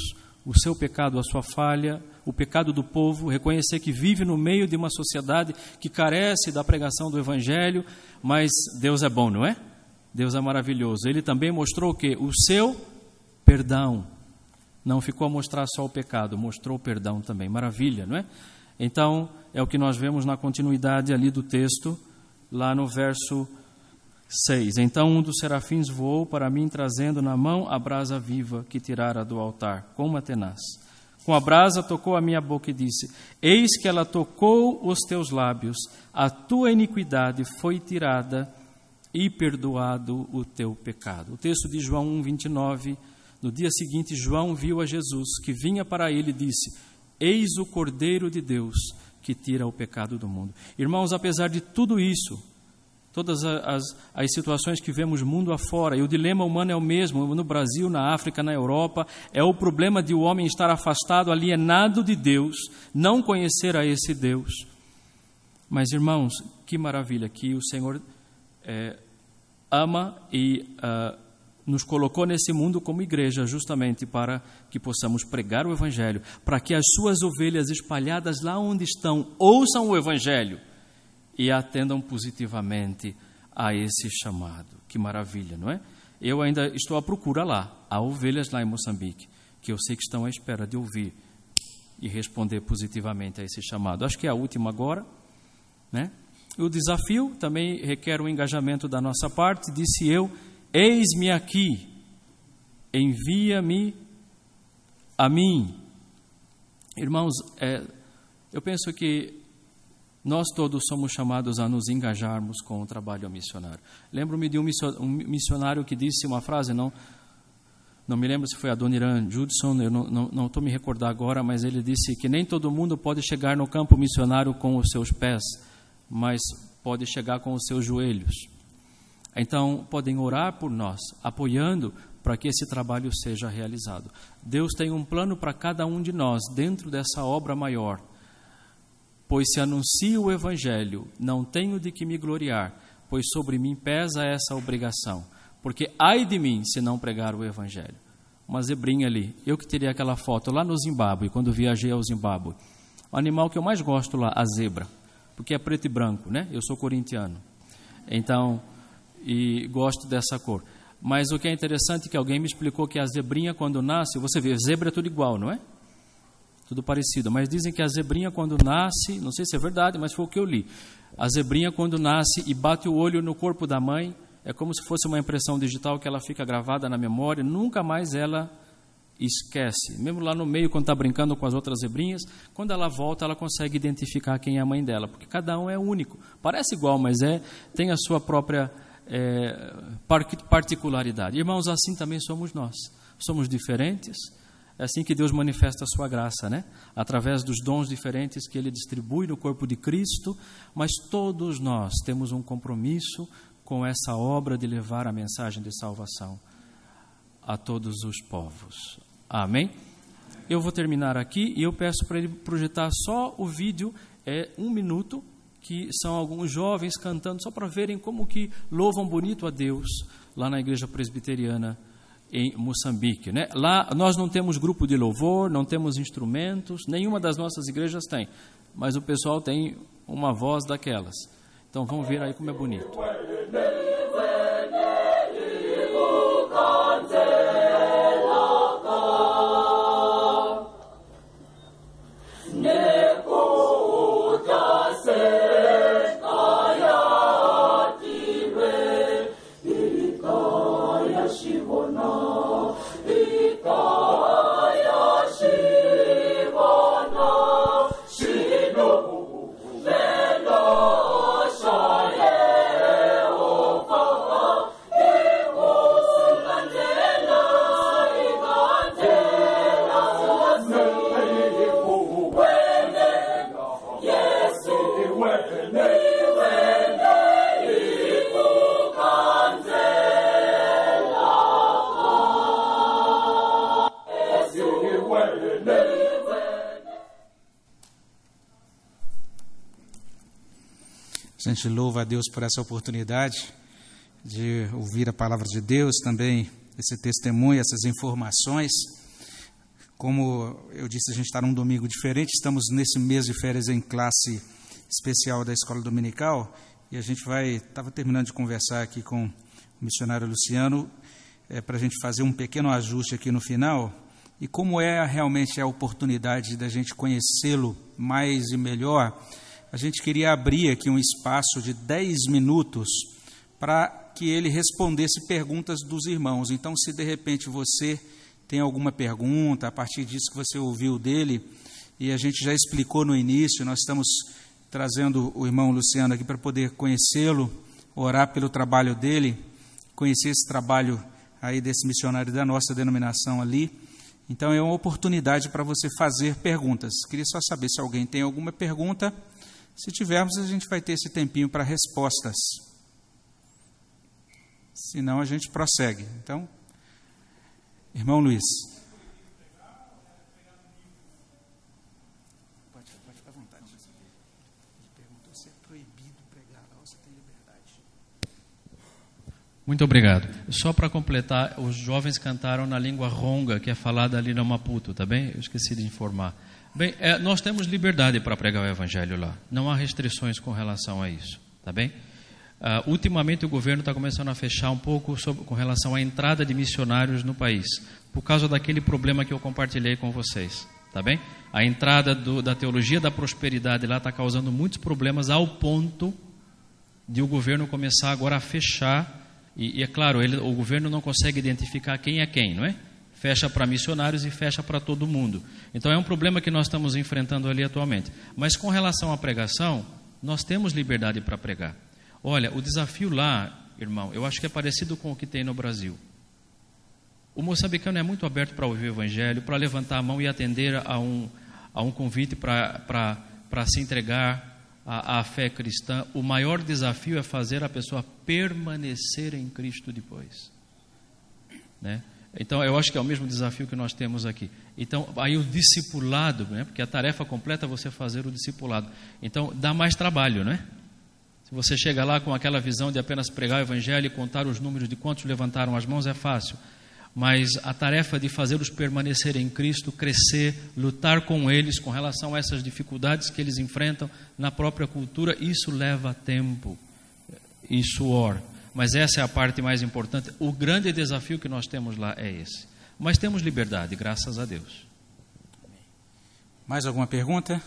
o seu pecado, a sua falha, o pecado do povo, reconhecer que vive no meio de uma sociedade que carece da pregação do Evangelho, mas Deus é bom, não é? Deus é maravilhoso. Ele também mostrou o que? O seu perdão. Não ficou a mostrar só o pecado, mostrou o perdão também. Maravilha, não é? Então, é o que nós vemos na continuidade ali do texto, lá no verso 6. Então um dos serafins voou para mim, trazendo na mão a brasa viva que tirara do altar, com uma tenaz. Com a brasa tocou a minha boca e disse: Eis que ela tocou os teus lábios, a tua iniquidade foi tirada e perdoado o teu pecado. O texto de João 1, 29. No dia seguinte, João viu a Jesus, que vinha para ele e disse: Eis o Cordeiro de Deus que tira o pecado do mundo. Irmãos, apesar de tudo isso, todas as, as situações que vemos mundo afora, e o dilema humano é o mesmo, no Brasil, na África, na Europa, é o problema de o homem estar afastado, alienado de Deus, não conhecer a esse Deus. Mas, irmãos, que maravilha que o Senhor é, ama e uh, nos colocou nesse mundo como igreja, justamente para que possamos pregar o Evangelho, para que as suas ovelhas espalhadas lá onde estão ouçam o Evangelho e atendam positivamente a esse chamado. Que maravilha, não é? Eu ainda estou à procura lá, há ovelhas lá em Moçambique, que eu sei que estão à espera de ouvir e responder positivamente a esse chamado. Acho que é a última agora, né? O desafio também requer um engajamento da nossa parte, disse eu Eis-me aqui, envia-me a mim. Irmãos, é, eu penso que nós todos somos chamados a nos engajarmos com o trabalho missionário. Lembro-me de um missionário que disse uma frase, não, não me lembro se foi a Doniran Judson, eu não estou me recordar agora, mas ele disse que nem todo mundo pode chegar no campo missionário com os seus pés, mas pode chegar com os seus joelhos. Então, podem orar por nós, apoiando para que esse trabalho seja realizado. Deus tem um plano para cada um de nós dentro dessa obra maior. Pois se anuncio o Evangelho, não tenho de que me gloriar, pois sobre mim pesa essa obrigação. Porque ai de mim se não pregar o Evangelho. Uma zebrinha ali. Eu que teria aquela foto lá no Zimbábue, quando viajei ao Zimbábue. O animal que eu mais gosto lá, a zebra. Porque é preto e branco, né? Eu sou corintiano. Então, e gosto dessa cor. Mas o que é interessante é que alguém me explicou que a zebrinha, quando nasce, você vê, zebra é tudo igual, não é? Tudo parecido. Mas dizem que a zebrinha, quando nasce, não sei se é verdade, mas foi o que eu li. A zebrinha, quando nasce e bate o olho no corpo da mãe, é como se fosse uma impressão digital que ela fica gravada na memória, nunca mais ela esquece. Mesmo lá no meio, quando está brincando com as outras zebrinhas, quando ela volta, ela consegue identificar quem é a mãe dela, porque cada um é único. Parece igual, mas é tem a sua própria é, particularidade. Irmãos, assim também somos nós. Somos diferentes. É assim que Deus manifesta a sua graça, né? Através dos dons diferentes que Ele distribui no corpo de Cristo, mas todos nós temos um compromisso com essa obra de levar a mensagem de salvação a todos os povos. Amém? Eu vou terminar aqui e eu peço para ele projetar só o vídeo, é um minuto, que são alguns jovens cantando só para verem como que louvam bonito a Deus lá na igreja presbiteriana em Moçambique. Né? Lá nós não temos grupo de louvor, não temos instrumentos, nenhuma das nossas igrejas tem, mas o pessoal tem uma voz daquelas. Então vamos ver aí como é bonito. Gente louva a Deus por essa oportunidade de ouvir a palavra de Deus, também esse testemunho, essas informações. Como eu disse, a gente está num domingo diferente, estamos nesse mês de férias em classe especial da escola dominical e a gente vai, estava terminando de conversar aqui com o missionário Luciano, é, para a gente fazer um pequeno ajuste aqui no final, e como é realmente a oportunidade da gente conhecê-lo mais e melhor, a gente queria abrir aqui um espaço de 10 minutos para que ele respondesse perguntas dos irmãos. Então, se de repente você tem alguma pergunta a partir disso que você ouviu dele, e a gente já explicou no início, nós estamos trazendo o irmão Luciano aqui para poder conhecê-lo, orar pelo trabalho dele, conhecer esse trabalho aí desse missionário da nossa denominação ali. Então é uma oportunidade para você fazer perguntas. Queria só saber se alguém tem alguma pergunta. Se tivermos, a gente vai ter esse tempinho para respostas. Senão a gente prossegue. Então, irmão Luiz. Muito obrigado. Só para completar, os jovens cantaram na língua ronga, que é falada ali no Maputo, tá bem? Eu esqueci de informar. Bem, é, nós temos liberdade para pregar o evangelho lá. Não há restrições com relação a isso, tá bem? Uh, ultimamente o governo está começando a fechar um pouco sobre, com relação à entrada de missionários no país, por causa daquele problema que eu compartilhei com vocês, tá bem? A entrada do, da teologia da prosperidade lá está causando muitos problemas ao ponto de o governo começar agora a fechar e, e é claro, ele, o governo não consegue identificar quem é quem, não é? Fecha para missionários e fecha para todo mundo. Então é um problema que nós estamos enfrentando ali atualmente. Mas com relação à pregação, nós temos liberdade para pregar. Olha, o desafio lá, irmão, eu acho que é parecido com o que tem no Brasil. O moçambicano é muito aberto para ouvir o evangelho, para levantar a mão e atender a um, a um convite para se entregar a, a fé cristã, o maior desafio é fazer a pessoa permanecer em Cristo depois. Né? Então, eu acho que é o mesmo desafio que nós temos aqui. Então, aí o discipulado, né? porque a tarefa completa é você fazer o discipulado. Então, dá mais trabalho, né? Se você chega lá com aquela visão de apenas pregar o evangelho e contar os números de quantos levantaram as mãos, é fácil mas a tarefa de fazê-los permanecer em Cristo, crescer, lutar com eles com relação a essas dificuldades que eles enfrentam na própria cultura, isso leva tempo e suor. Mas essa é a parte mais importante. O grande desafio que nós temos lá é esse. Mas temos liberdade, graças a Deus. Mais alguma pergunta?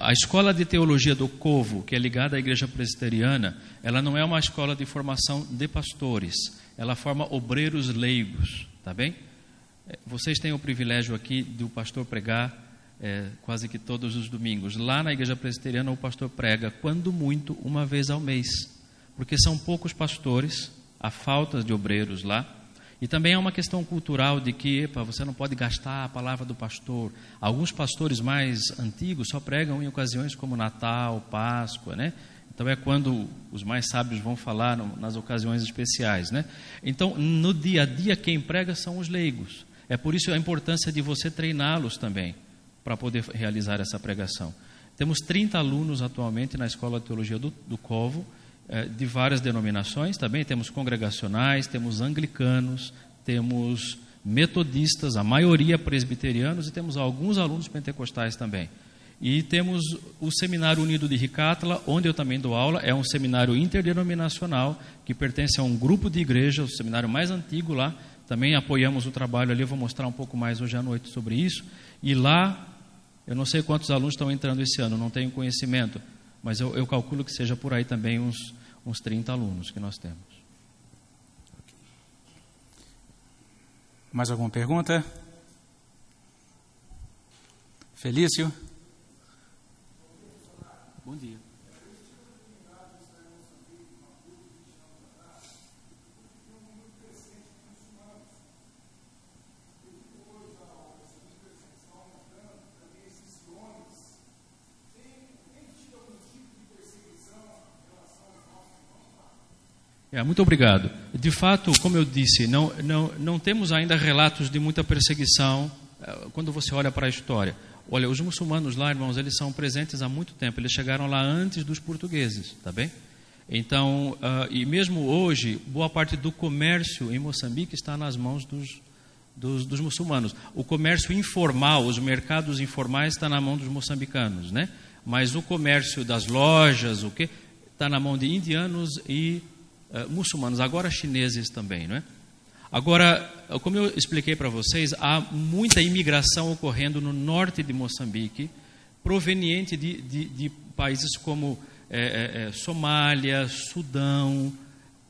A escola de teologia do Covo, que é ligada à igreja presbiteriana, ela não é uma escola de formação de pastores, ela forma obreiros leigos, tá bem? É, vocês têm o privilégio aqui do pastor pregar é, quase que todos os domingos. Lá na igreja presbiteriana, o pastor prega, quando muito, uma vez ao mês, porque são poucos pastores, há falta de obreiros lá. E também é uma questão cultural de que epa, você não pode gastar a palavra do pastor. Alguns pastores mais antigos só pregam em ocasiões como Natal, Páscoa, né? Então é quando os mais sábios vão falar nas ocasiões especiais, né? Então, no dia a dia quem prega são os leigos. É por isso a importância de você treiná-los também para poder realizar essa pregação. Temos 30 alunos atualmente na Escola de Teologia do, do Covo é, de várias denominações também. Temos congregacionais, temos anglicanos, temos metodistas, a maioria presbiterianos, e temos alguns alunos pentecostais também. E temos o Seminário Unido de Ricátala, onde eu também dou aula, é um seminário interdenominacional que pertence a um grupo de igrejas, o seminário mais antigo lá. Também apoiamos o trabalho ali, eu vou mostrar um pouco mais hoje à noite sobre isso. E lá, eu não sei quantos alunos estão entrando esse ano, não tenho conhecimento, mas eu, eu calculo que seja por aí também uns, uns 30 alunos que nós temos. Mais alguma pergunta? Felício? Bom dia. É, muito obrigado. De fato, como eu disse, não, não, não temos ainda relatos de muita perseguição eh, quando você olha para a história, olha, os muçulmanos lá, irmãos, eles são presentes há muito tempo, eles chegaram lá antes dos portugueses, tá bem? Então, uh, e mesmo hoje, boa parte do comércio em Moçambique está nas mãos dos, dos, dos, muçulmanos. O comércio informal, os mercados informais, está na mão dos moçambicanos, né? Mas o comércio das lojas, o que, está na mão de indianos e uh, muçulmanos, agora chineses também, não é? Agora, como eu expliquei para vocês, há muita imigração ocorrendo no norte de Moçambique, proveniente de, de, de países como é, Somália, Sudão,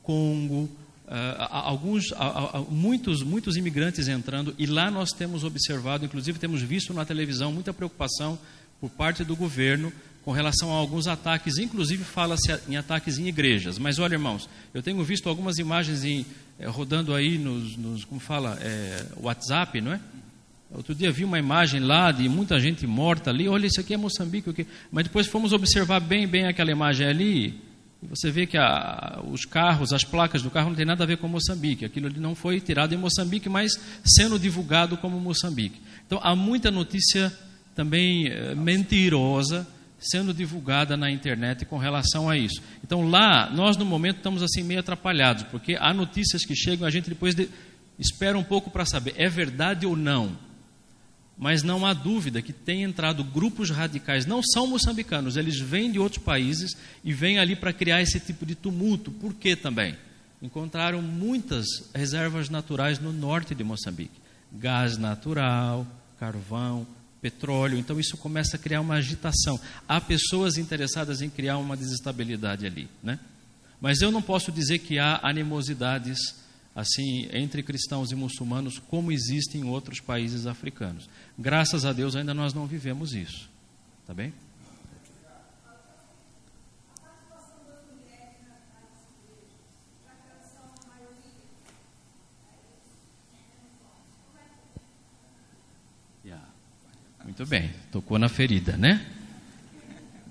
Congo, Uh, alguns, uh, uh, muitos, muitos imigrantes entrando, e lá nós temos observado, inclusive temos visto na televisão muita preocupação por parte do governo com relação a alguns ataques, inclusive fala-se em ataques em igrejas. Mas olha, irmãos, eu tenho visto algumas imagens em, eh, rodando aí nos, nos, como fala, é, WhatsApp, não é? Outro dia vi uma imagem lá de muita gente morta ali. Olha, isso aqui é Moçambique. Okay? Mas depois fomos observar bem, bem aquela imagem ali. E você vê que a, os carros, as placas do carro não tem nada a ver com Moçambique. Aquilo ali não foi tirado em Moçambique, mas sendo divulgado como Moçambique. Então há muita notícia também é, mentirosa sendo divulgada na internet com relação a isso. Então lá, nós no momento estamos assim meio atrapalhados, porque há notícias que chegam, a gente depois de, espera um pouco para saber, é verdade ou não? mas não há dúvida que tem entrado grupos radicais, não são moçambicanos, eles vêm de outros países e vêm ali para criar esse tipo de tumulto. Por quê também? Encontraram muitas reservas naturais no norte de Moçambique: gás natural, carvão, petróleo. Então isso começa a criar uma agitação. Há pessoas interessadas em criar uma desestabilidade ali, né? Mas eu não posso dizer que há animosidades assim entre cristãos e muçulmanos como existe em outros países africanos. Graças a Deus ainda nós não vivemos isso. Tá bem? Muito bem, tocou na ferida, né?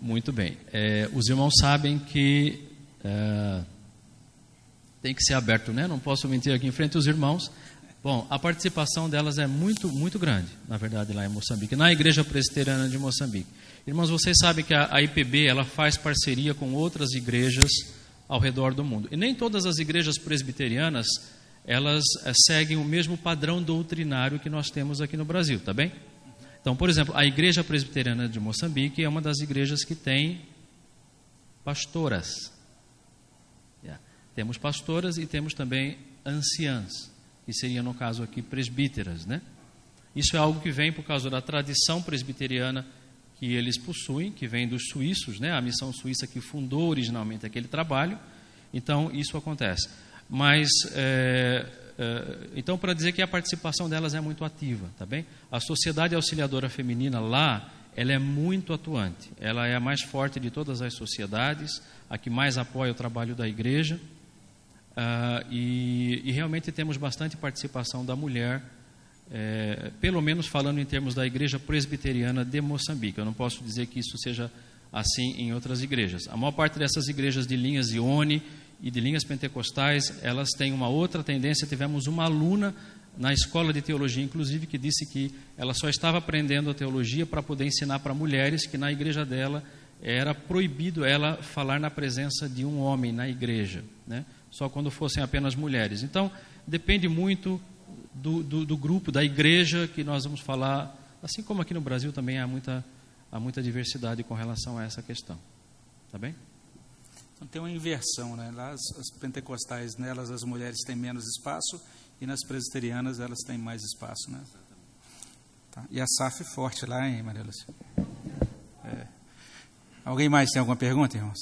Muito bem. É, os irmãos sabem que é, tem que ser aberto, né? Não posso mentir aqui em frente aos irmãos. Bom, a participação delas é muito, muito grande, na verdade, lá em Moçambique, na Igreja Presbiteriana de Moçambique. Irmãos, vocês sabem que a, a IPB ela faz parceria com outras igrejas ao redor do mundo. E nem todas as igrejas presbiterianas elas é, seguem o mesmo padrão doutrinário que nós temos aqui no Brasil, tá bem? Então, por exemplo, a Igreja Presbiteriana de Moçambique é uma das igrejas que tem pastoras. Yeah. Temos pastoras e temos também anciãs que seria no caso aqui presbíteras, né? Isso é algo que vem por causa da tradição presbiteriana que eles possuem, que vem dos suíços, né? A missão suíça que fundou originalmente aquele trabalho. Então isso acontece. Mas é, é, então para dizer que a participação delas é muito ativa, tá bem? A sociedade auxiliadora feminina lá ela é muito atuante. Ela é a mais forte de todas as sociedades, a que mais apoia o trabalho da igreja. Uh, e, e, realmente temos bastante participação da mulher, é, pelo menos falando em termos da Igreja Presbiteriana de Moçambique. Eu não posso dizer que isso seja assim em outras igrejas. A maior parte dessas igrejas de linhas Ione e de linhas pentecostais, elas têm uma outra tendência. Tivemos uma aluna na escola de teologia, inclusive, que disse que ela só estava aprendendo a teologia para poder ensinar para mulheres que na igreja dela era proibido ela falar na presença de um homem na igreja, né? só quando fossem apenas mulheres. Então, depende muito do, do, do, grupo, da igreja que nós vamos falar, assim como aqui no Brasil também há muita, há muita diversidade com relação a essa questão. Tá bem? Então tem uma inversão, né? Lá as, as pentecostais, nelas as mulheres têm menos espaço e nas presbiterianas elas têm mais espaço, né? Tá. E a SAF forte lá, hein, Maria Lúcia? É. Alguém mais tem alguma pergunta, irmãos?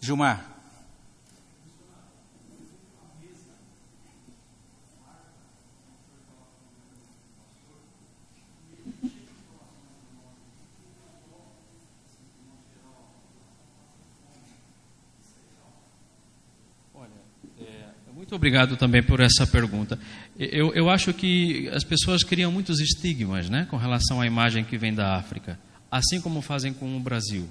Gilmar. Muito obrigado também por essa pergunta. Eu, eu acho que as pessoas criam muitos estigmas né, com relação à imagem que vem da África, assim como fazem com o Brasil.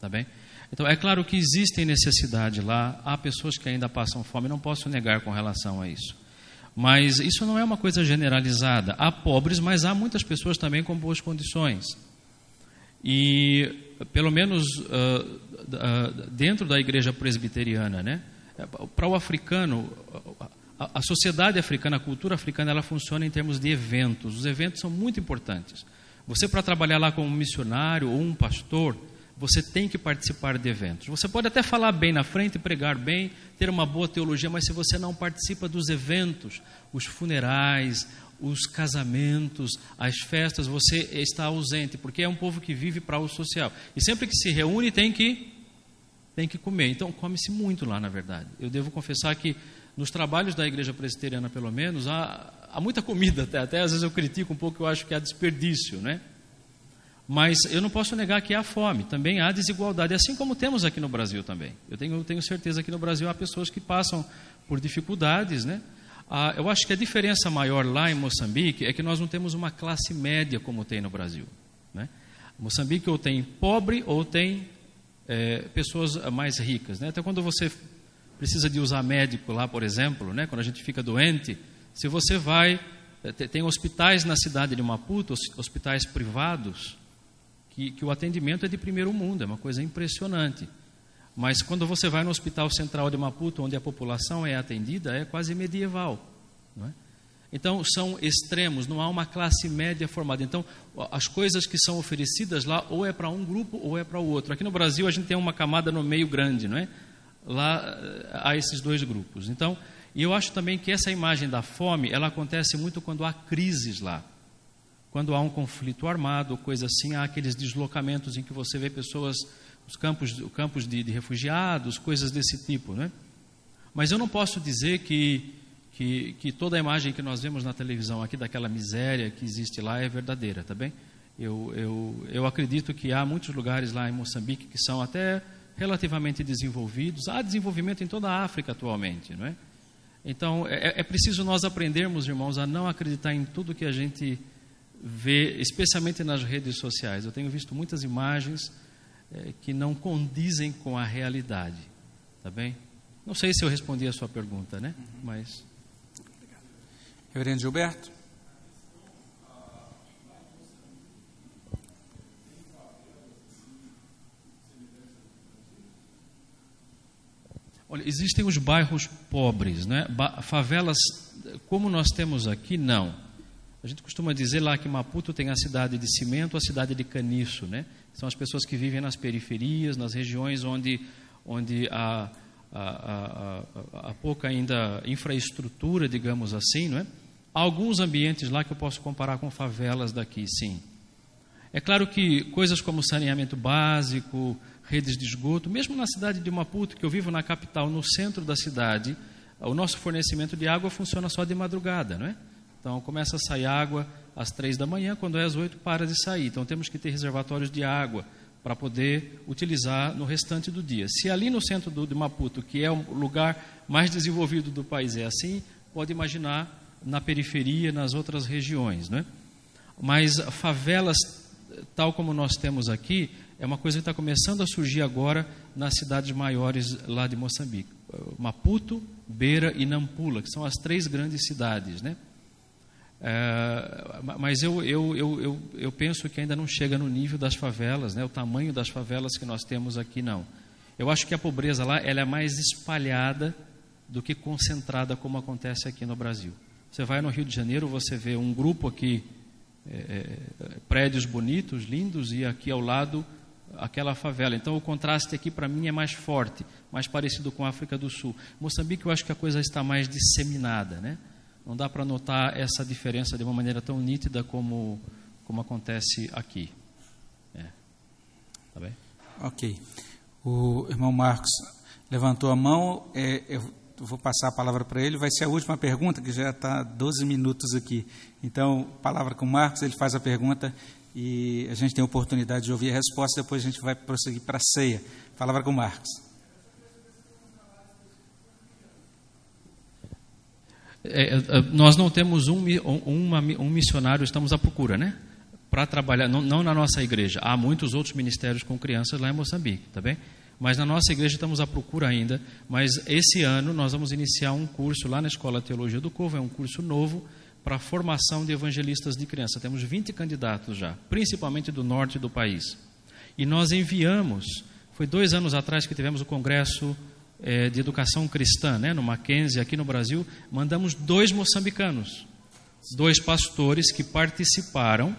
Tá bem? Então, é claro que existe necessidade lá, há pessoas que ainda passam fome, não posso negar com relação a isso. Mas isso não é uma coisa generalizada. Há pobres, mas há muitas pessoas também com boas condições. E, pelo menos uh, uh, dentro da igreja presbiteriana, né? Para o africano, a, sociedade africana, a cultura africana, ela funciona em termos de eventos. Os eventos são muito importantes. Você, para trabalhar lá como missionário ou um pastor, você tem que participar de eventos. Você pode até falar bem na frente, pregar bem, ter uma boa teologia, mas se você não participa dos eventos, os funerais, os casamentos, as festas, você está ausente, porque é um povo que vive para o social. E sempre que se reúne tem que tem que comer. Então come-se muito lá, na verdade. Eu devo confessar que nos trabalhos da igreja presbiteriana, pelo menos, há, há muita comida até, até às vezes eu critico um pouco, eu acho que há desperdício, né? Mas eu não posso negar que há fome, também há desigualdade, assim como temos aqui no Brasil também. Eu tenho, tenho certeza que no Brasil há pessoas que passam por dificuldades, né? Ah, eu acho que a diferença maior lá em Moçambique é que nós não temos uma classe média como tem no Brasil. Né? Moçambique ou tem pobre ou tem é, pessoas mais ricas. Né? Até quando você precisa de usar médico lá, por exemplo, né? quando a gente fica doente, se você vai. Eh, tem hospitais na cidade de Maputo, hospitais privados, que, que o atendimento é de primeiro mundo, é uma coisa impressionante. Mas quando você vai no Hospital Central de Maputo, onde a população é atendida, é quase medieval. É? Então, são extremos, não há uma classe média formada. Então, as coisas que são oferecidas lá, ou é para um grupo ou é para o outro. Aqui no Brasil, a gente tem uma camada no meio grande, não é? Lá eh, há esses dois grupos. Então, e eu acho também que essa imagem da fome, ela acontece muito quando há crises lá. Quando há um conflito armado, coisa assim, há aqueles deslocamentos em que você vê pessoas, os campos, campos de, de refugiados, coisas desse tipo, né? Mas eu não posso dizer que, que, que toda a imagem que nós vemos na televisão aqui daquela miséria que existe lá é verdadeira, tá bem? Eu, eu, eu acredito que há muitos lugares lá em Moçambique que são até relativamente desenvolvidos. Há desenvolvimento em toda a África atualmente, não é? Então, é, é preciso nós aprendermos, irmãos, a não acreditar em tudo que a gente vê, especialmente nas redes sociais. Eu tenho visto muitas imagens é, que não condizem com a realidade. Tá bem? Não sei se eu respondi a sua pergunta, né? Mas. Reverendo Gilberto. Olha, existem os bairros pobres, né? Favelas, como nós temos aqui, não. A gente costuma dizer lá que Maputo tem a cidade de cimento, a cidade de caniço, né? São as pessoas que vivem nas periferias, nas regiões onde, onde há pouca ainda infraestrutura, digamos assim, não é? Alguns ambientes lá que eu posso comparar com favelas daqui, sim. É claro que coisas como saneamento básico, redes de esgoto, mesmo na cidade de Maputo, que eu vivo na capital, no centro da cidade, o nosso fornecimento de água funciona só de madrugada, não é? Então começa a sair água às três da manhã, quando é às oito para de sair. Então temos que ter reservatórios de água para poder utilizar no restante do dia. Se ali no centro do, de Maputo, que é o lugar mais desenvolvido do país, é assim, pode imaginar na periferia, nas outras regiões, né? Mas favelas tal como nós temos aqui é uma coisa que está começando a surgir agora nas cidades maiores lá de Moçambique, Maputo, Beira e Nampula, que são as três grandes cidades, né? É, mas eu, eu, eu, eu, penso que ainda não chega no nível das favelas, né, o tamanho das favelas que nós temos aqui, não. Eu acho que a pobreza lá ela é mais espalhada do que concentrada, como acontece aqui no Brasil. Você vai no Rio de Janeiro, você vê um grupo aqui, é, é prédios bonitos, lindos, e aqui ao lado aquela favela. Então o contraste aqui para mim é mais forte, mais parecido com a África do Sul. Moçambique eu acho que a coisa está mais disseminada, né? não dá para notar essa diferença de uma maneira tão nítida como, como acontece aqui. É. Tá bem? Ok. O irmão Marcos levantou a mão, é, eu vou passar a palavra para ele, vai ser a última pergunta, que já está 12 minutos aqui. Então, palavra com o Marcos, ele faz a pergunta e a gente tem a oportunidade de ouvir a resposta, depois a gente vai prosseguir para a ceia. Palavra com o Marcos. É, é, nós não temos um, um, um, missionário, estamos à procura, né? Para trabalhar, não, não, na nossa igreja. Há muitos outros ministérios com crianças lá em Moçambique, tá bem? Mas na nossa igreja estamos à procura ainda. Mas esse ano nós vamos iniciar um curso lá na Escola Teologia do Covo, é um curso novo para a formação de evangelistas de criança. Temos 20 candidatos já, principalmente do norte do país. E nós enviamos, foi dois anos atrás que tivemos o congresso é, de educação cristã, né, no Mackenzie, aqui no Brasil, mandamos dois moçambicanos, dois pastores que participaram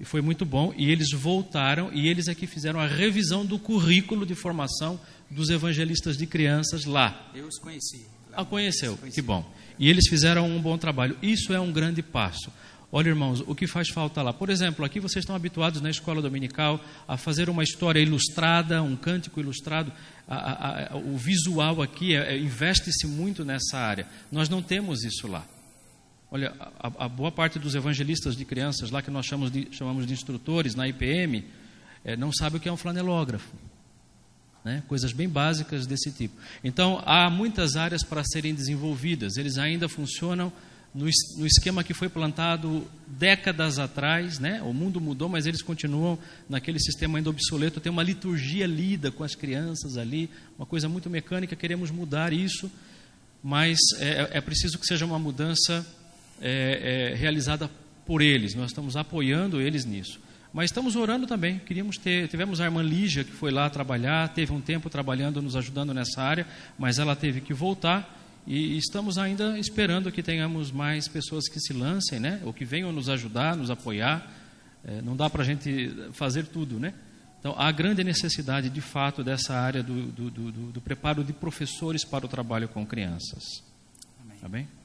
e foi muito bom. E eles voltaram e eles aqui fizeram a revisão do currículo de formação dos evangelistas de crianças lá. Eu os conheci. Ah, conheceu, conheci. que bom. E eles fizeram um bom trabalho. Isso é um grande passo. Olha, irmãos, o que faz falta lá? Por exemplo, aqui vocês estão habituados na escola dominical a fazer uma história ilustrada, um cântico ilustrado. A, a, a, o visual aqui é, é, investe-se muito nessa área. Nós não temos isso lá. Olha, a, a, boa parte dos evangelistas de crianças, lá que nós chamamos de, chamamos de instrutores na IPM, é, não sabe o que é um flanelógrafo. Né? Coisas bem básicas desse tipo. Então, há muitas áreas para serem desenvolvidas. Eles ainda funcionam no, no esquema que foi plantado décadas atrás. Né? O mundo mudou, mas eles continuam naquele sistema ainda obsoleto. Tem uma liturgia lida com as crianças ali, uma coisa muito mecânica. Queremos mudar isso, mas é, é preciso que seja uma mudança é, é, realizada por eles. Nós estamos apoiando eles nisso. Mas estamos orando também. Queríamos ter, tivemos a irmã Lígia que foi lá trabalhar, teve um tempo trabalhando, nos ajudando nessa área, mas ela teve que voltar. E estamos ainda esperando que tenhamos mais pessoas que se lancem, né? Ou que venham nos ajudar, nos apoiar. É, não dá para a gente fazer tudo, né? Então, há grande necessidade, de fato, dessa área do, do, do, do preparo de professores para o trabalho com crianças. Amém. Tá bem?